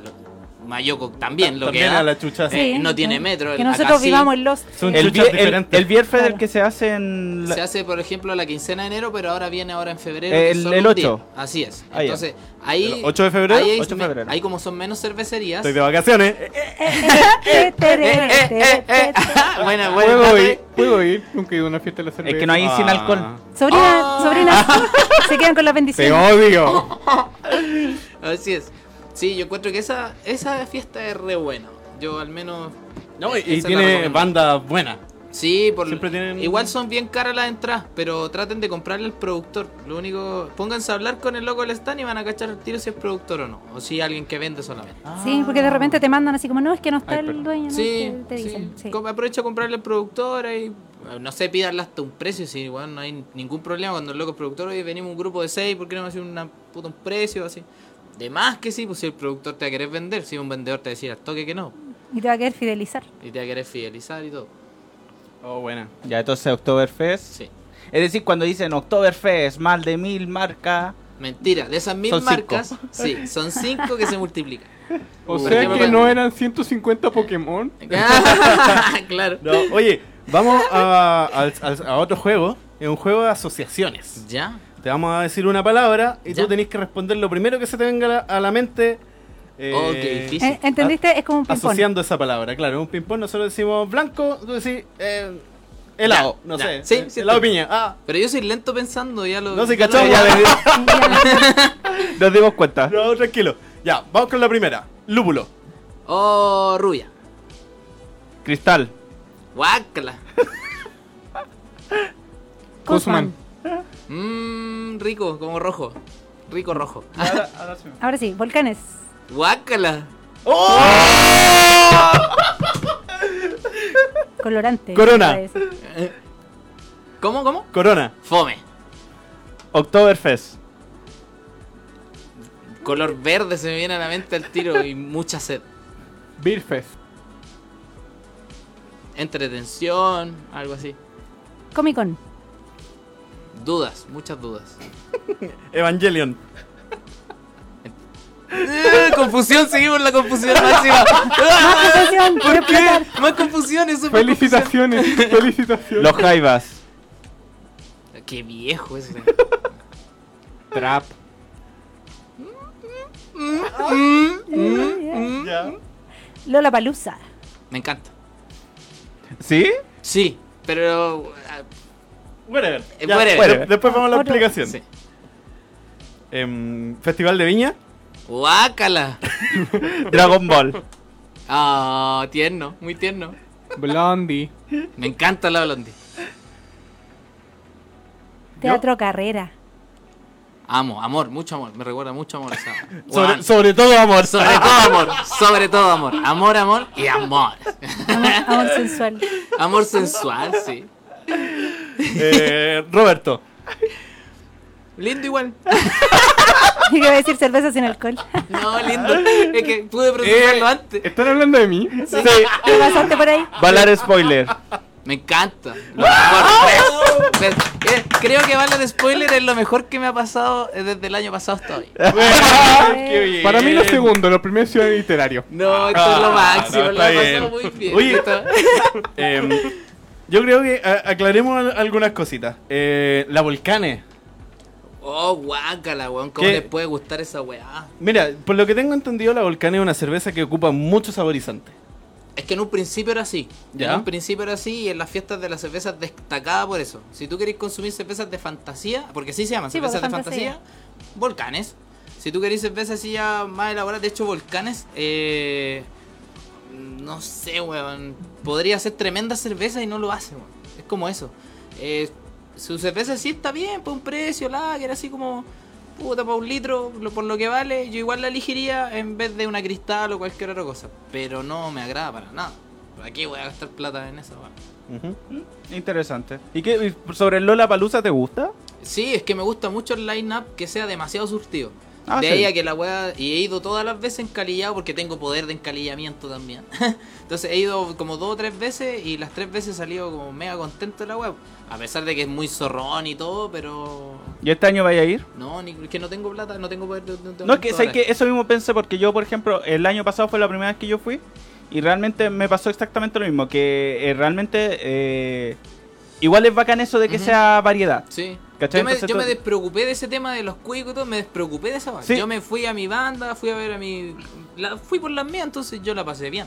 Mayoco también lo También que da. a la chucha. Eh, Sí, no tiene sí. metro. Que acá nosotros sí. vivamos en los... Son El, chuchas el, diferentes. el Bierfest Claro. del que se hace en... la- Se hace, por ejemplo, la quincena de enero, pero ahora viene ahora en febrero. El- el un día. 8. Así es. Ah. Entonces, ahí. ¿El 8 de febrero? Ahí, hay 8 de me- febrero. ahí como son menos cervecerías. Estoy de vacaciones. Eh, Eh, Eh, eh, eh, eh. buena, buena. ¿Puedo ir? eh. ¿Puedo ir? Nunca he ido a una fiesta de la cerveza. Es que no hay sin Ah. alcohol. Sobrina, sobrina, se quedan con la Te bendición. odio. Así es. Sí, yo encuentro que esa, esa fiesta es re buena. Yo al menos. No, y, tiene recomiendo. banda buena. Sí, por Siempre tienen- igual son bien caras las entradas, pero traten de comprarle al productor. Lo único, pónganse a hablar con el loco del stand y van a cachar el tiro si es productor o no, o si alguien que vende solamente. Sí, porque de repente te mandan así como, no, es que no está Ay, el dueño, ¿no? Sí, Te, dicen, sí. Aprovecha a comprarle al productor y no sé, pídanle hasta un precio, si igual no hay ningún problema cuando el loco es productor, oye, venimos un grupo de seis, ¿por qué no me hace una puta un precio así? De más que sí, pues si el productor te va a querer vender, si un vendedor te va a decir al toque que no, Y te va a querer fidelizar. y te va a querer fidelizar y todo. Oh, buena. Ya, entonces Oktoberfest. Sí. Es decir, cuando dicen Oktoberfest, más de mil marcas. Mentira, de esas mil Son cinco. marcas, sí, son cinco que se multiplican. O Por sea ejemplo, que no eran 150 Pokémon. claro. No, oye, vamos a, a otro juego. Es un juego de asociaciones. ¿Ya? Te vamos a decir una palabra y Ya. tú tenés que responder lo primero que se te venga a la, a la mente. eh, Oh, qué difícil. Eh, ¿Entendiste? Es como un ping-pong. Asociando esa palabra, claro. Un ping-pong, nosotros decimos blanco, tú decís eh, helado, Ya, no ya. sé. Sí, eh, sí, helado de está. piña. Ah, Pero yo soy lento pensando, ya lo. no sé, ya lo- ¿cachai? Ya le- Nos dimos cuenta. No, tranquilo. Ya, vamos con la primera. Lúpulo. Oh, rubia. Cristal. Guácala. Cosman. Mmm, rico, como rojo. Rico rojo. Ahora sí, volcanes. Guácala. Colorante. Corona. vez. ¿Cómo, cómo? Corona. Fome. Oktoberfest. Color verde se me viene a la mente al tiro y mucha sed. Beerfest. Entretención, algo así. Comic Con. Dudas, muchas dudas. Evangelion. Eh, confusión, seguimos la confusión máxima. Confusión, quiero ¿Por qué? Más confusión, eso Felicitaciones. Felicitaciones. Los Jaivas. Qué viejo ese. Trap. Lola Palusa. Me encanta. ¿Sí? Sí, pero. Whatever. Eh, Ya, whatever. de- Después vamos a la Otro. explicación. Sí. Em, Festival de Viña. Guácala. Dragon Ball. Ah, tierno, muy tierno. Blondie. Me encanta la blondie. Teatro Carrera. Amo, amor, mucho amor. Me recuerda mucho amor. esa- Sobre, Juan. sobre todo amor. Sobre todo amor, sobre todo amor. Amor, amor y amor. Amor, amor sensual. Amor sensual, sí. Eh, Roberto. Lindo igual. Y que va a decir cerveza sin alcohol. No, lindo. Es que pude procesarlo Eh, antes. ¿Están hablando de mí? Sí, ¿Qué pasaste por ahí? Valar spoiler. Me encanta. Lo mejor. Me- eh, Creo que Bala de Spoiler es lo mejor que me ha pasado eh, desde el año pasado hasta hoy. Qué bien. Para mí lo segundo, lo primero es Ciudad Literario. No, esto es lo Ah, máximo, no, lo he está pasado bien. muy bien. Oye. Em, yo creo que a- aclaremos al- algunas cositas. Eh, la Volcane. Oh, guácala, weón. ¿Cómo ¿Qué? les puede gustar esa weá? Mira, por lo que tengo entendido, la Volcane es una cerveza que ocupa mucho saborizante. Es que en un principio era así. ¿Ya? En un principio era así y en las fiestas de las cervezas destacada por eso. Si tú queréis consumir cervezas de fantasía, porque así se llaman, Sí, cervezas de fantasía, fantasía. volcanes. Si tú queréis cervezas así ya más elaboradas, de hecho volcanes, eh, no sé, weón, podría ser tremenda cerveza y no lo hace, weón. Es como eso. Eh, su cerveza sí está bien, por un precio, lager, así como puta, para un litro, lo- por lo que vale, yo igual la elegiría en vez de una cristal o cualquier otra cosa. Pero no me agrada para nada. ¿Para qué voy a gastar plata en eso? weón? Ujú. Interesante. ¿Y qué sobre el Lola Palusa te gusta? Sí, es que me gusta mucho el line-up que sea demasiado surtido. Ah, de sí. ahí a que la weá. Y he ido todas las veces encalillado porque tengo poder de encalillamiento también. Entonces he ido como dos o tres veces y las tres veces he salido como mega contento de la weá. A pesar de que es muy zorrón y todo, pero. ¿Y este año vaya a ir? No, ni, es que no tengo plata, no tengo poder. de- de- de- No, es que, sé que eso mismo pensé porque yo, por ejemplo, el año pasado fue la primera vez que yo fui y realmente me pasó exactamente lo mismo, que eh, realmente eh, igual es bacán eso de que sea variedad. Sí. ¿Cachai? Yo, me, Entonces yo me despreocupé de ese tema de los cuicos y todo, me despreocupé de esa. Sí. Yo me fui a mi banda, fui a ver a mi. la- fui por las mías, entonces yo la pasé bien.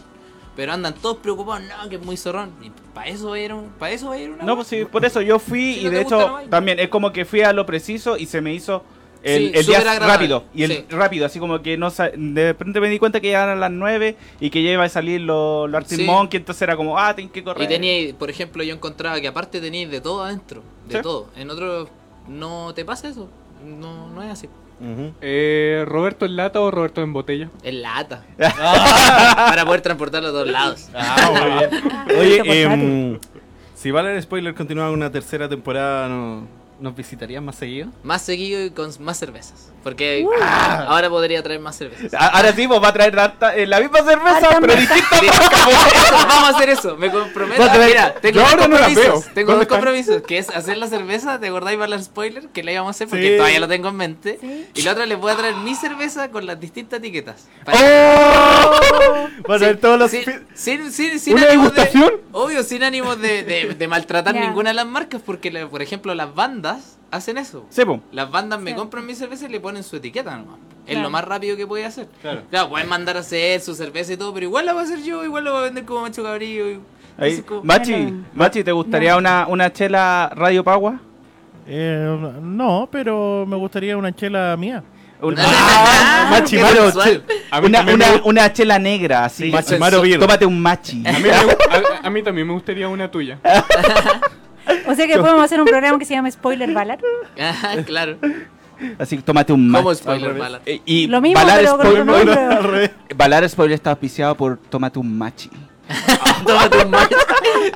Pero andan todos preocupados, no, que es muy zorrón. Y para eso era un, para eso era una No, pues sí, por eso yo fui Si y no de gusta, hecho no también es como que fui a lo preciso y se me hizo el, Sí, el día agradable. rápido. Y el Sí. rápido, así como que no de repente me di cuenta que ya eran las 9 y que ya iba a salir los lo Arctic Sí. Monkey, entonces era como, ah, tengo que correr. Y teníais, por ejemplo, yo encontraba que aparte teníais de todo adentro, de todo. En otros no te pasa eso, no, no es así. Eh, ¿Roberto en lata o Roberto en botella? Es lata. Para poder transportarlo a todos lados. Ah, muy bien. Oye, em, si Valer Spoiler continúa una tercera temporada, ¿no- ¿nos visitarían más seguido? Más seguido y con más cervezas. Porque Uh. ahora podría traer más cervezas. Ahora sí, pues va a traer harta- eh, la misma cerveza, Harta pero distinta. Vamos a hacer eso, me comprometo. A Mira, tengo Yo dos ahora no compromisos. veo. Tengo ¿Dónde dos están? compromisos, que es hacer la cerveza, ¿te acordáis para el spoiler? Que la íbamos a hacer porque Sí. todavía lo tengo en mente. Sí. Y la otra les voy a traer mi cerveza con las distintas etiquetas. ¡Oh! Para- Va a traer todos los... Sí, fi- sin, sin, sin ¿Una de- degustación? obvio, sin ánimos de, de- de maltratar ninguna de las marcas, porque, la- por ejemplo, las bandas hacen eso. Sí. Las bandas me Sí. compran mi cerveza y le ponen su etiqueta nomás. Es Claro. lo más rápido que puede hacer. Claro. pueden mandar a hacer su cerveza y todo, pero igual la voy a hacer yo, igual la voy a vender como macho cabrillo. y- Ahí. Como- Machi, Bueno. Machi, ¿te gustaría una, una chela Radio Pagua? Eh, no, pero me gustaría una chela mía. Ah, una, también una- me una chela negra, así. Beer. Tómate un machi. A mí, a- a mí también me gustaría una tuya. O sea que podemos hacer un programa que se llama Spoiler Ballad. Ah, claro. Así, tómate un ¿Cómo machi. spoiler bala? Eh, Y Lo mismo, pero Spoiler- Spoiler está auspiciado por Tómate un machi. Tómate un macho.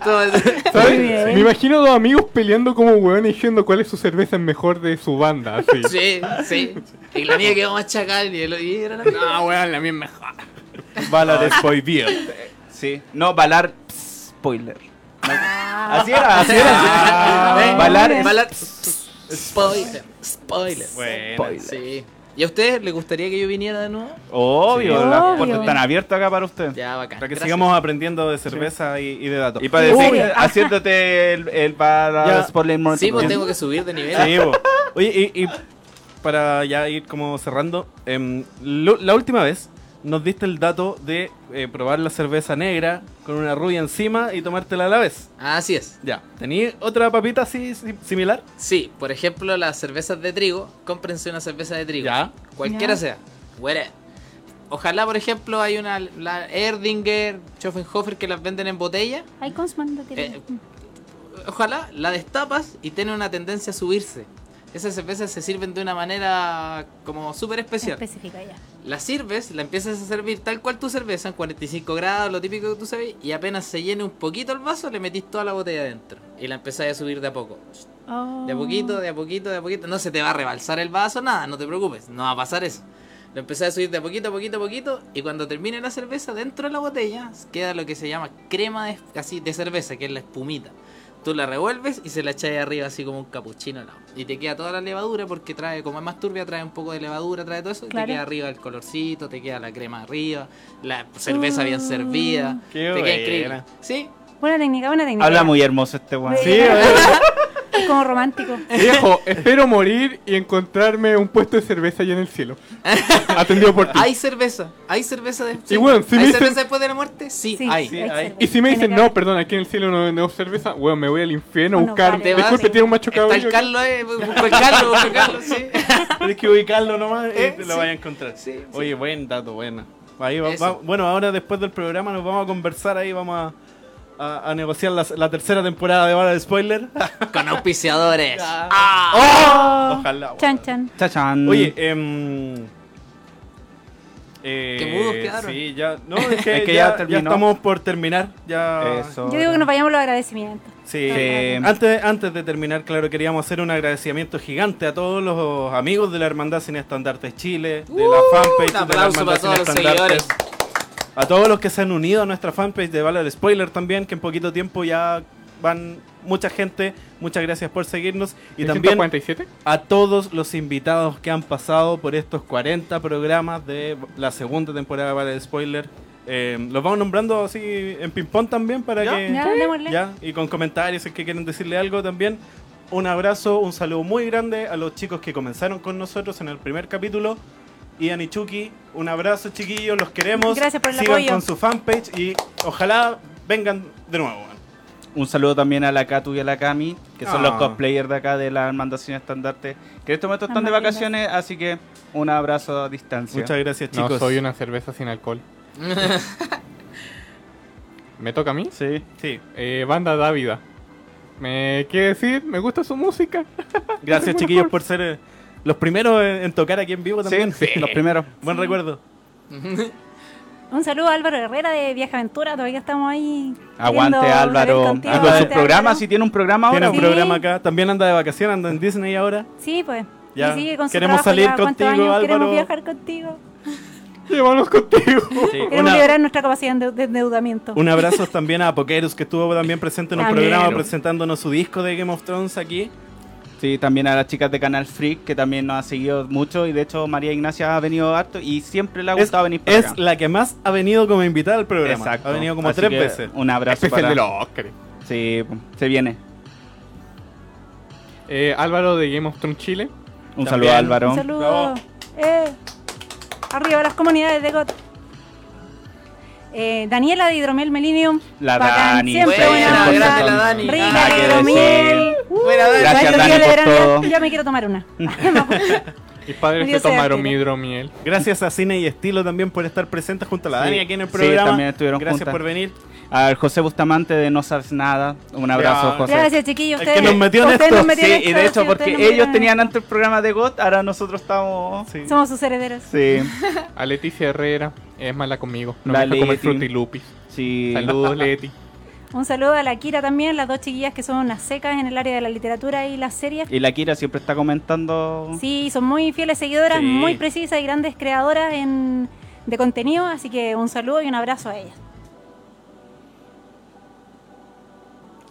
Tómate- ¿Sabes? Muy bien. Me imagino dos amigos peleando como hueones diciendo cuál es su cerveza mejor de su banda. Así. Sí, sí. Y la mía quedó más chacal y, el, y era la... No, weón, la mía es mejor. Valar Spoiler. Sí. No, Valar Spoiler. Ah, Así era, así era. Valar Valar- Spoiler. Spoiler. Bueno. Spoiler. Sí. ¿Y a ustedes les gustaría que yo viniera de nuevo? Obvio, Sí. las Obvio. puertas están abiertas acá para usted. Ya, bacán. Para que Gracias. sigamos aprendiendo de cerveza y, y de datos. Y para Uy. decir, haciéndote el, el Ya. Spoiler Sí, pues tengo que subir de nivel. Sí, bo. Oye, y, y para ya ir como cerrando, em, lo- la última vez nos diste el dato de eh, probar la cerveza negra con una rubia encima y tomártela a la vez. Así es. Ya, ¿tenías otra papita así si- similar? Sí, por ejemplo, las cervezas de trigo, cómprense una cerveza de trigo. Ya. Cualquiera Ya. sea. Huele. Ojalá, por ejemplo, hay una, la Erdinger, Schoffenhofer que las venden en botella. Ay, Consman, tiene. Eh, Ojalá la destapas y tiene una tendencia a subirse. Esas cervezas se sirven de una manera como súper especial. Específica ya. La sirves, la empiezas a servir tal cual tu cerveza, en 45 grados, lo típico que tú sabes, y apenas se llene un poquito el vaso, le metís toda la botella adentro. Y la empezáis a subir de a poco. Oh. De a poquito, de a poquito, de a poquito. No se te va a rebalsar el vaso, nada, no te preocupes. No va a pasar eso. Lo empecé a subir de a poquito, a poquito, a poquito. Y cuando termine la cerveza, dentro de la botella queda lo que se llama crema de, así, de cerveza, que es la espumita. Tú la revuelves y se la echas ahí arriba así como un capuchino. Y te queda toda la levadura porque trae, como es más turbia, trae un poco de levadura, trae todo eso. Y te queda arriba el colorcito, te queda la crema arriba, la cerveza bien Mm. servida. Qué te queda increíble. Sí, Buena técnica, buena técnica. Habla muy hermoso este weón. Sí, Es como romántico. Viejo, espero morir y encontrarme un puesto de cerveza allá en el cielo. Atendido por ti. hay cerveza, hay cerveza de Y bueno, si ¿Hay me dicen- cerveza después de la muerte? Sí, Sí, hay. Sí, hay hay. cerveza. Y si me dicen, no, perdón, aquí en el cielo no vendemos cerveza, weón, me voy al infierno a No, no buscar. vale. Disculpe, tiene un macho Está cabello. el Carlos, eh, busco el Carlos, busco el Carlos, sí. Tienes que ubicarlo nomás y Eh, te lo sí. vayas a encontrar. Sí, sí. Oye, buen dato, buena. Ahí va- Eso. va- bueno, ahora después del programa nos vamos a conversar ahí, vamos a, a- a negociar la, la tercera temporada de Bala de Spoiler. Con auspiciadores. Oh. Ojalá. bueno. Chan, chan. Chachan. Oye, em, eh, Qué mudos quedaron. Sí, ya, no, es que, Es que ya, ya terminó. ya estamos por terminar. Ya, Eso. Yo digo que nos vayamos los agradecimientos. Sí. Sí. Antes, antes de terminar, claro, queríamos hacer un agradecimiento gigante a todos los amigos de la Hermandad Sin Estandartes Chile, de la fanpage Un de la Hermandad para todos Sin los Estandartes. seguidores. A todos los que se han unido a nuestra fanpage de Valor Spoiler también, que en poquito tiempo ya van mucha gente. Muchas gracias por seguirnos. Y también 147. a todos los invitados que han pasado por estos 40 programas de la segunda temporada de Valor Spoiler. Eh, los vamos nombrando así en ping-pong también para ¿Ya? que... Ya. Ya, y con comentarios si es que quieren decirle algo también. Un abrazo, un saludo muy grande a los chicos que comenzaron con nosotros en el primer capítulo. Ian y Chucky, un abrazo chiquillos, los queremos. Gracias por el Sigan apoyo. con su fanpage y ojalá vengan de nuevo. Un saludo también a la Katu y a la Kami, que son Ah. los cosplayers de acá de la Hermandad Sin Estandarte, que en este momento están de vacaciones, así que un abrazo a distancia. Muchas gracias chicos. No, soy una cerveza sin alcohol. ¿Me toca a mí? Sí. Sí, Eh, banda Dávida. ¿Me quiere decir? ¿Me gusta su música? gracias chiquillos por ser eh, los primeros en, en tocar aquí en vivo también. Sí, los primeros. Buen recuerdo. Un saludo a Álvaro Herrera de Viaje Aventura. Todavía estamos ahí. Aguante Álvaro. contigo. Con su Aguante, programa, Álvaro. si tiene un programa Tiene ahora. un Sí. programa acá. También anda de vacaciones, anda en Disney ahora. Sí, pues. Ya, Y sigue con su queremos trabajo salir ya, ¿cuántos contigo, años Álvaro? Queremos viajar contigo. Llévanos contigo. Sí, Queremos una- liberar nuestra capacidad de de endeudamiento. Un abrazo también a Pokerus que estuvo también presente en un También. programa presentándonos su disco de Game of Thrones aquí. Sí, también a las chicas de Canal Freak, que también nos ha seguido mucho. Y de hecho, María Ignacia ha venido harto y siempre le ha Es, gustado venir para es acá. la que más ha venido como invitada al programa. Exacto. Ha venido como Así tres que veces. Un abrazo Especial para... de los Oscars. Sí, se viene. Eh, Álvaro de Game of Thrones Chile. Un También. saludo Álvaro. Un saludo. Eh. Arriba las comunidades de GOT. Eh, Daniela de Hidromiel Melinium. La Bacán, Dani. Siempre Buena, buena grande la Dani. Rica Nada de hidromiel. Dani. Gracias, Dani, por todo. Ya me quiero tomar una. Mis padres sea tomaron mi hidromiel. Gracias a Cine y Estilo también por estar presentes junto a la Sí. Dani aquí en el Sí, programa. también estuvieron Gracias juntas. por venir. Al José Bustamante de No Sabes Nada. Un abrazo. José. Gracias, chiquillos. El que nos metió en esto. metieron Sí, y esto, de hecho, sí, porque ellos tenían antes el programa de GOT, ahora nosotros estamos. Sí. Somos sus herederos. Sí, A Leticia Herrera. Es mala conmigo. No La me deja comer frutilupis. sí. Saludos, Leti. Un saludo a la Kira también, las dos chiquillas que son unas secas en el área de la literatura y las series. Y la Kira siempre está comentando. Sí, son muy fieles seguidoras, Sí. muy precisas y grandes creadoras en, de contenido, así que un saludo y un abrazo a ellas.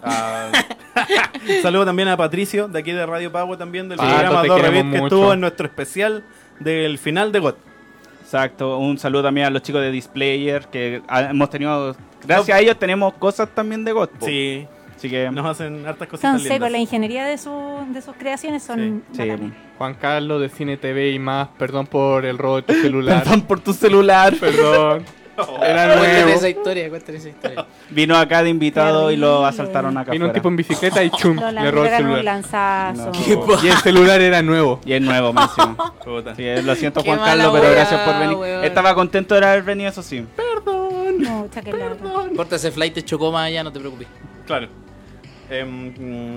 Ah, Saludo también a Patricio de aquí de Radio Pago también del Pato, programa te Dos queremos Revit que mucho. estuvo en nuestro especial del final de GOT. Exacto. Un saludo también a los chicos de Displayer, que hemos tenido. Gracias a ellos tenemos cosas también de po. Sí, Así que. nos hacen hartas cositas Son secos, la ingeniería de, su, de sus creaciones son sí. Juan Carlos de Cine TV y más. Perdón por el robo de tu celular. Perdón por tu celular. Perdón. Era nuevo. esa historia, cuéntale esa historia. Vino acá de invitado y lo asaltaron acá. Vino un tipo en bicicleta y chum, Lo le robó el un celular. lanzazo. No. Y el celular era nuevo. Y es nuevo, máximo. Puta. Sí, lo siento, Qué Juan mala Carlos, pero gracias por venir. weón. Estaba contento de haber venido, eso sí. Que lata. Corta ese flight, te chocó más allá, no te preocupes. Claro. Em,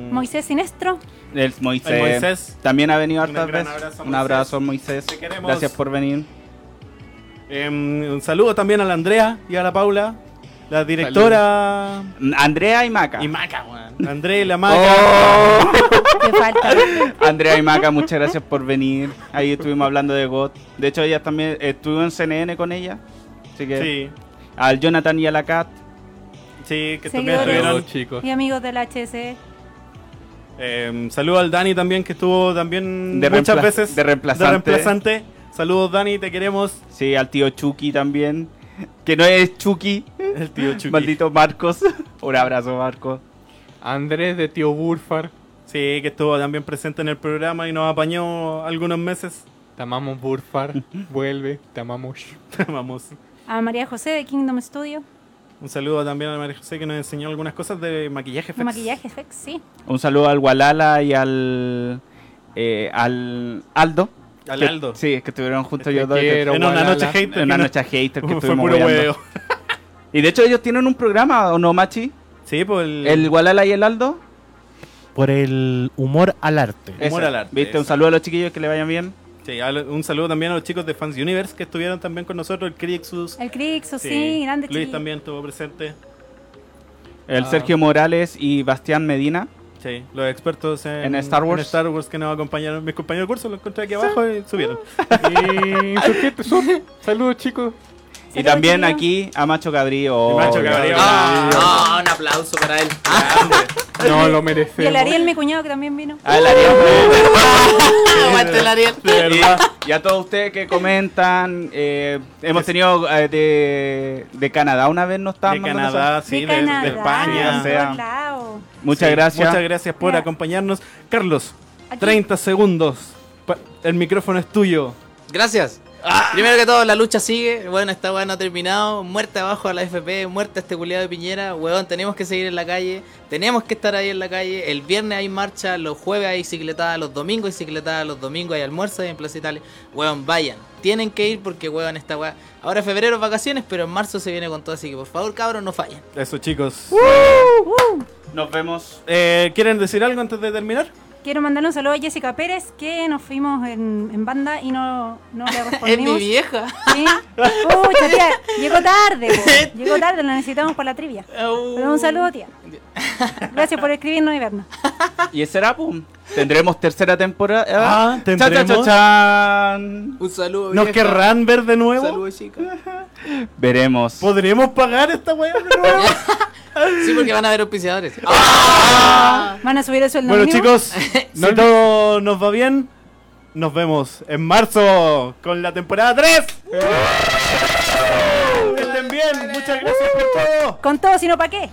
mm, Moisés Sinestro, El Moisés, El Moisés. también ha venido Un hartas gran veces. abrazo Un Moisés. abrazo, Moisés. Te queremos. Gracias por venir. Em, un saludo también a la Andrea y a la Paula, la directora Andrea y Maca. y Maca, weón. Andrea y la Maca. Oh. hace falta. Andrea y Maca, muchas gracias por venir. Ahí estuvimos hablando de GOT. De hecho, ella también estuvo en CNN con ella. Así que Sí, al Jonathan y a la Kat. sí, que también estuvieron. Chicos. Y amigos del HC. Eh, saludo al Dani también, que estuvo también De muchas veces de reemplazante. reemplazante. Saludos, Dani, te queremos. Sí, al tío Chucky también. Que no es Chucky. El tío Chucky. Maldito Marcos. Un abrazo, Marcos. Andrés de Tío Burfar. Sí, que estuvo también presente en el programa y nos apañó algunos meses. Te amamos, Burfar. Vuelve, te amamos. Vamos. A María José de Kingdom Studio. Un saludo también a María José que nos enseñó algunas cosas de maquillaje. De effects. maquillaje, FX, sí. Un saludo al Walala y al. eh, al Aldo. Al Que- Aldo. Sí, que estuvieron juntos ellos dos. quiero, En una noche hater. En una noche hater que Fue estuvimos puro huevo. Y de hecho ellos tienen un programa, ¿o no, Machi? Sí, pues el... El Walala y el Aldo. Por el humor al arte. Humor Ese. al arte, ¿Viste? Un saludo a los chiquillos que le vayan bien. Sí, un saludo también a los chicos de Fans Universe que estuvieron también con nosotros. El Crixus. El Crixo, sí, grande Luis chiquillo. también estuvo presente. El Ah. Sergio Morales y Bastián Medina. Sí, los expertos en, En Star Wars. en Star Wars que nos acompañaron. Mis compañeros de curso los encontré aquí abajo y subieron. Y. Saludos, chicos. Y también aquí a Macho Cabrío. Y Macho Cabrío. Ah, ah, un aplauso para él. No lo Y el. Ariel, mi cuñado, que también vino. A el Ariel. Aguante el Ariel. y, a todos ustedes que comentan. eh, hemos tenido eh, de, de Canadá una vez nos De estaban mandando Canadá, sí, de, de Canadá, España. o sea. Muchas Sí, gracias. Muchas gracias por Mira. acompañarnos. Carlos, Aquí. 30 segundos. El micrófono es tuyo. Gracias. Primero que todo, la lucha sigue. Bueno, esta weá no ha terminado. Muerte abajo a la FP, muerte a este culiado de Piñera. Weón, tenemos que seguir en la calle. Tenemos que estar ahí en la calle. El viernes hay marcha, los jueves hay cicletada, los domingos hay cicletada, los domingos hay almuerzo en Plaza Italia. Weón, vayan. Tienen que ir porque, weón, esta weá. Ahora es febrero es vacaciones, pero en marzo se viene con todo. Así que por favor, cabros, no fallen. Eso, chicos. Nos vemos. Eh, ¿Quieren decir algo antes de terminar? Quiero mandarle un saludo a Jessica Pérez, que nos fuimos en, en banda y no, no le Es mi respondimos. vieja. Sí. Pucha, tía, llegó tarde, po. llegó tarde, la necesitamos para la trivia. Pero un saludo, tía. Gracias por escribirnos y vernos. Y ese era, pum. Tendremos tercera temporada. Ah, Cha, cha, ¿tendremos? cha, chan. Un saludo. ¿Nos vieja. querrán ver de nuevo? Saludos, chicas. Veremos. ¿Podremos pagar esta weá de nuevo? Sí, porque van a haber auspiciadores. Van a subir el sueldo bueno, mínimo. chicos, si todo nos va bien, nos vemos en marzo con la temporada 3. Que estén bien, muchas gracias por todo. Con todo, sino para qué.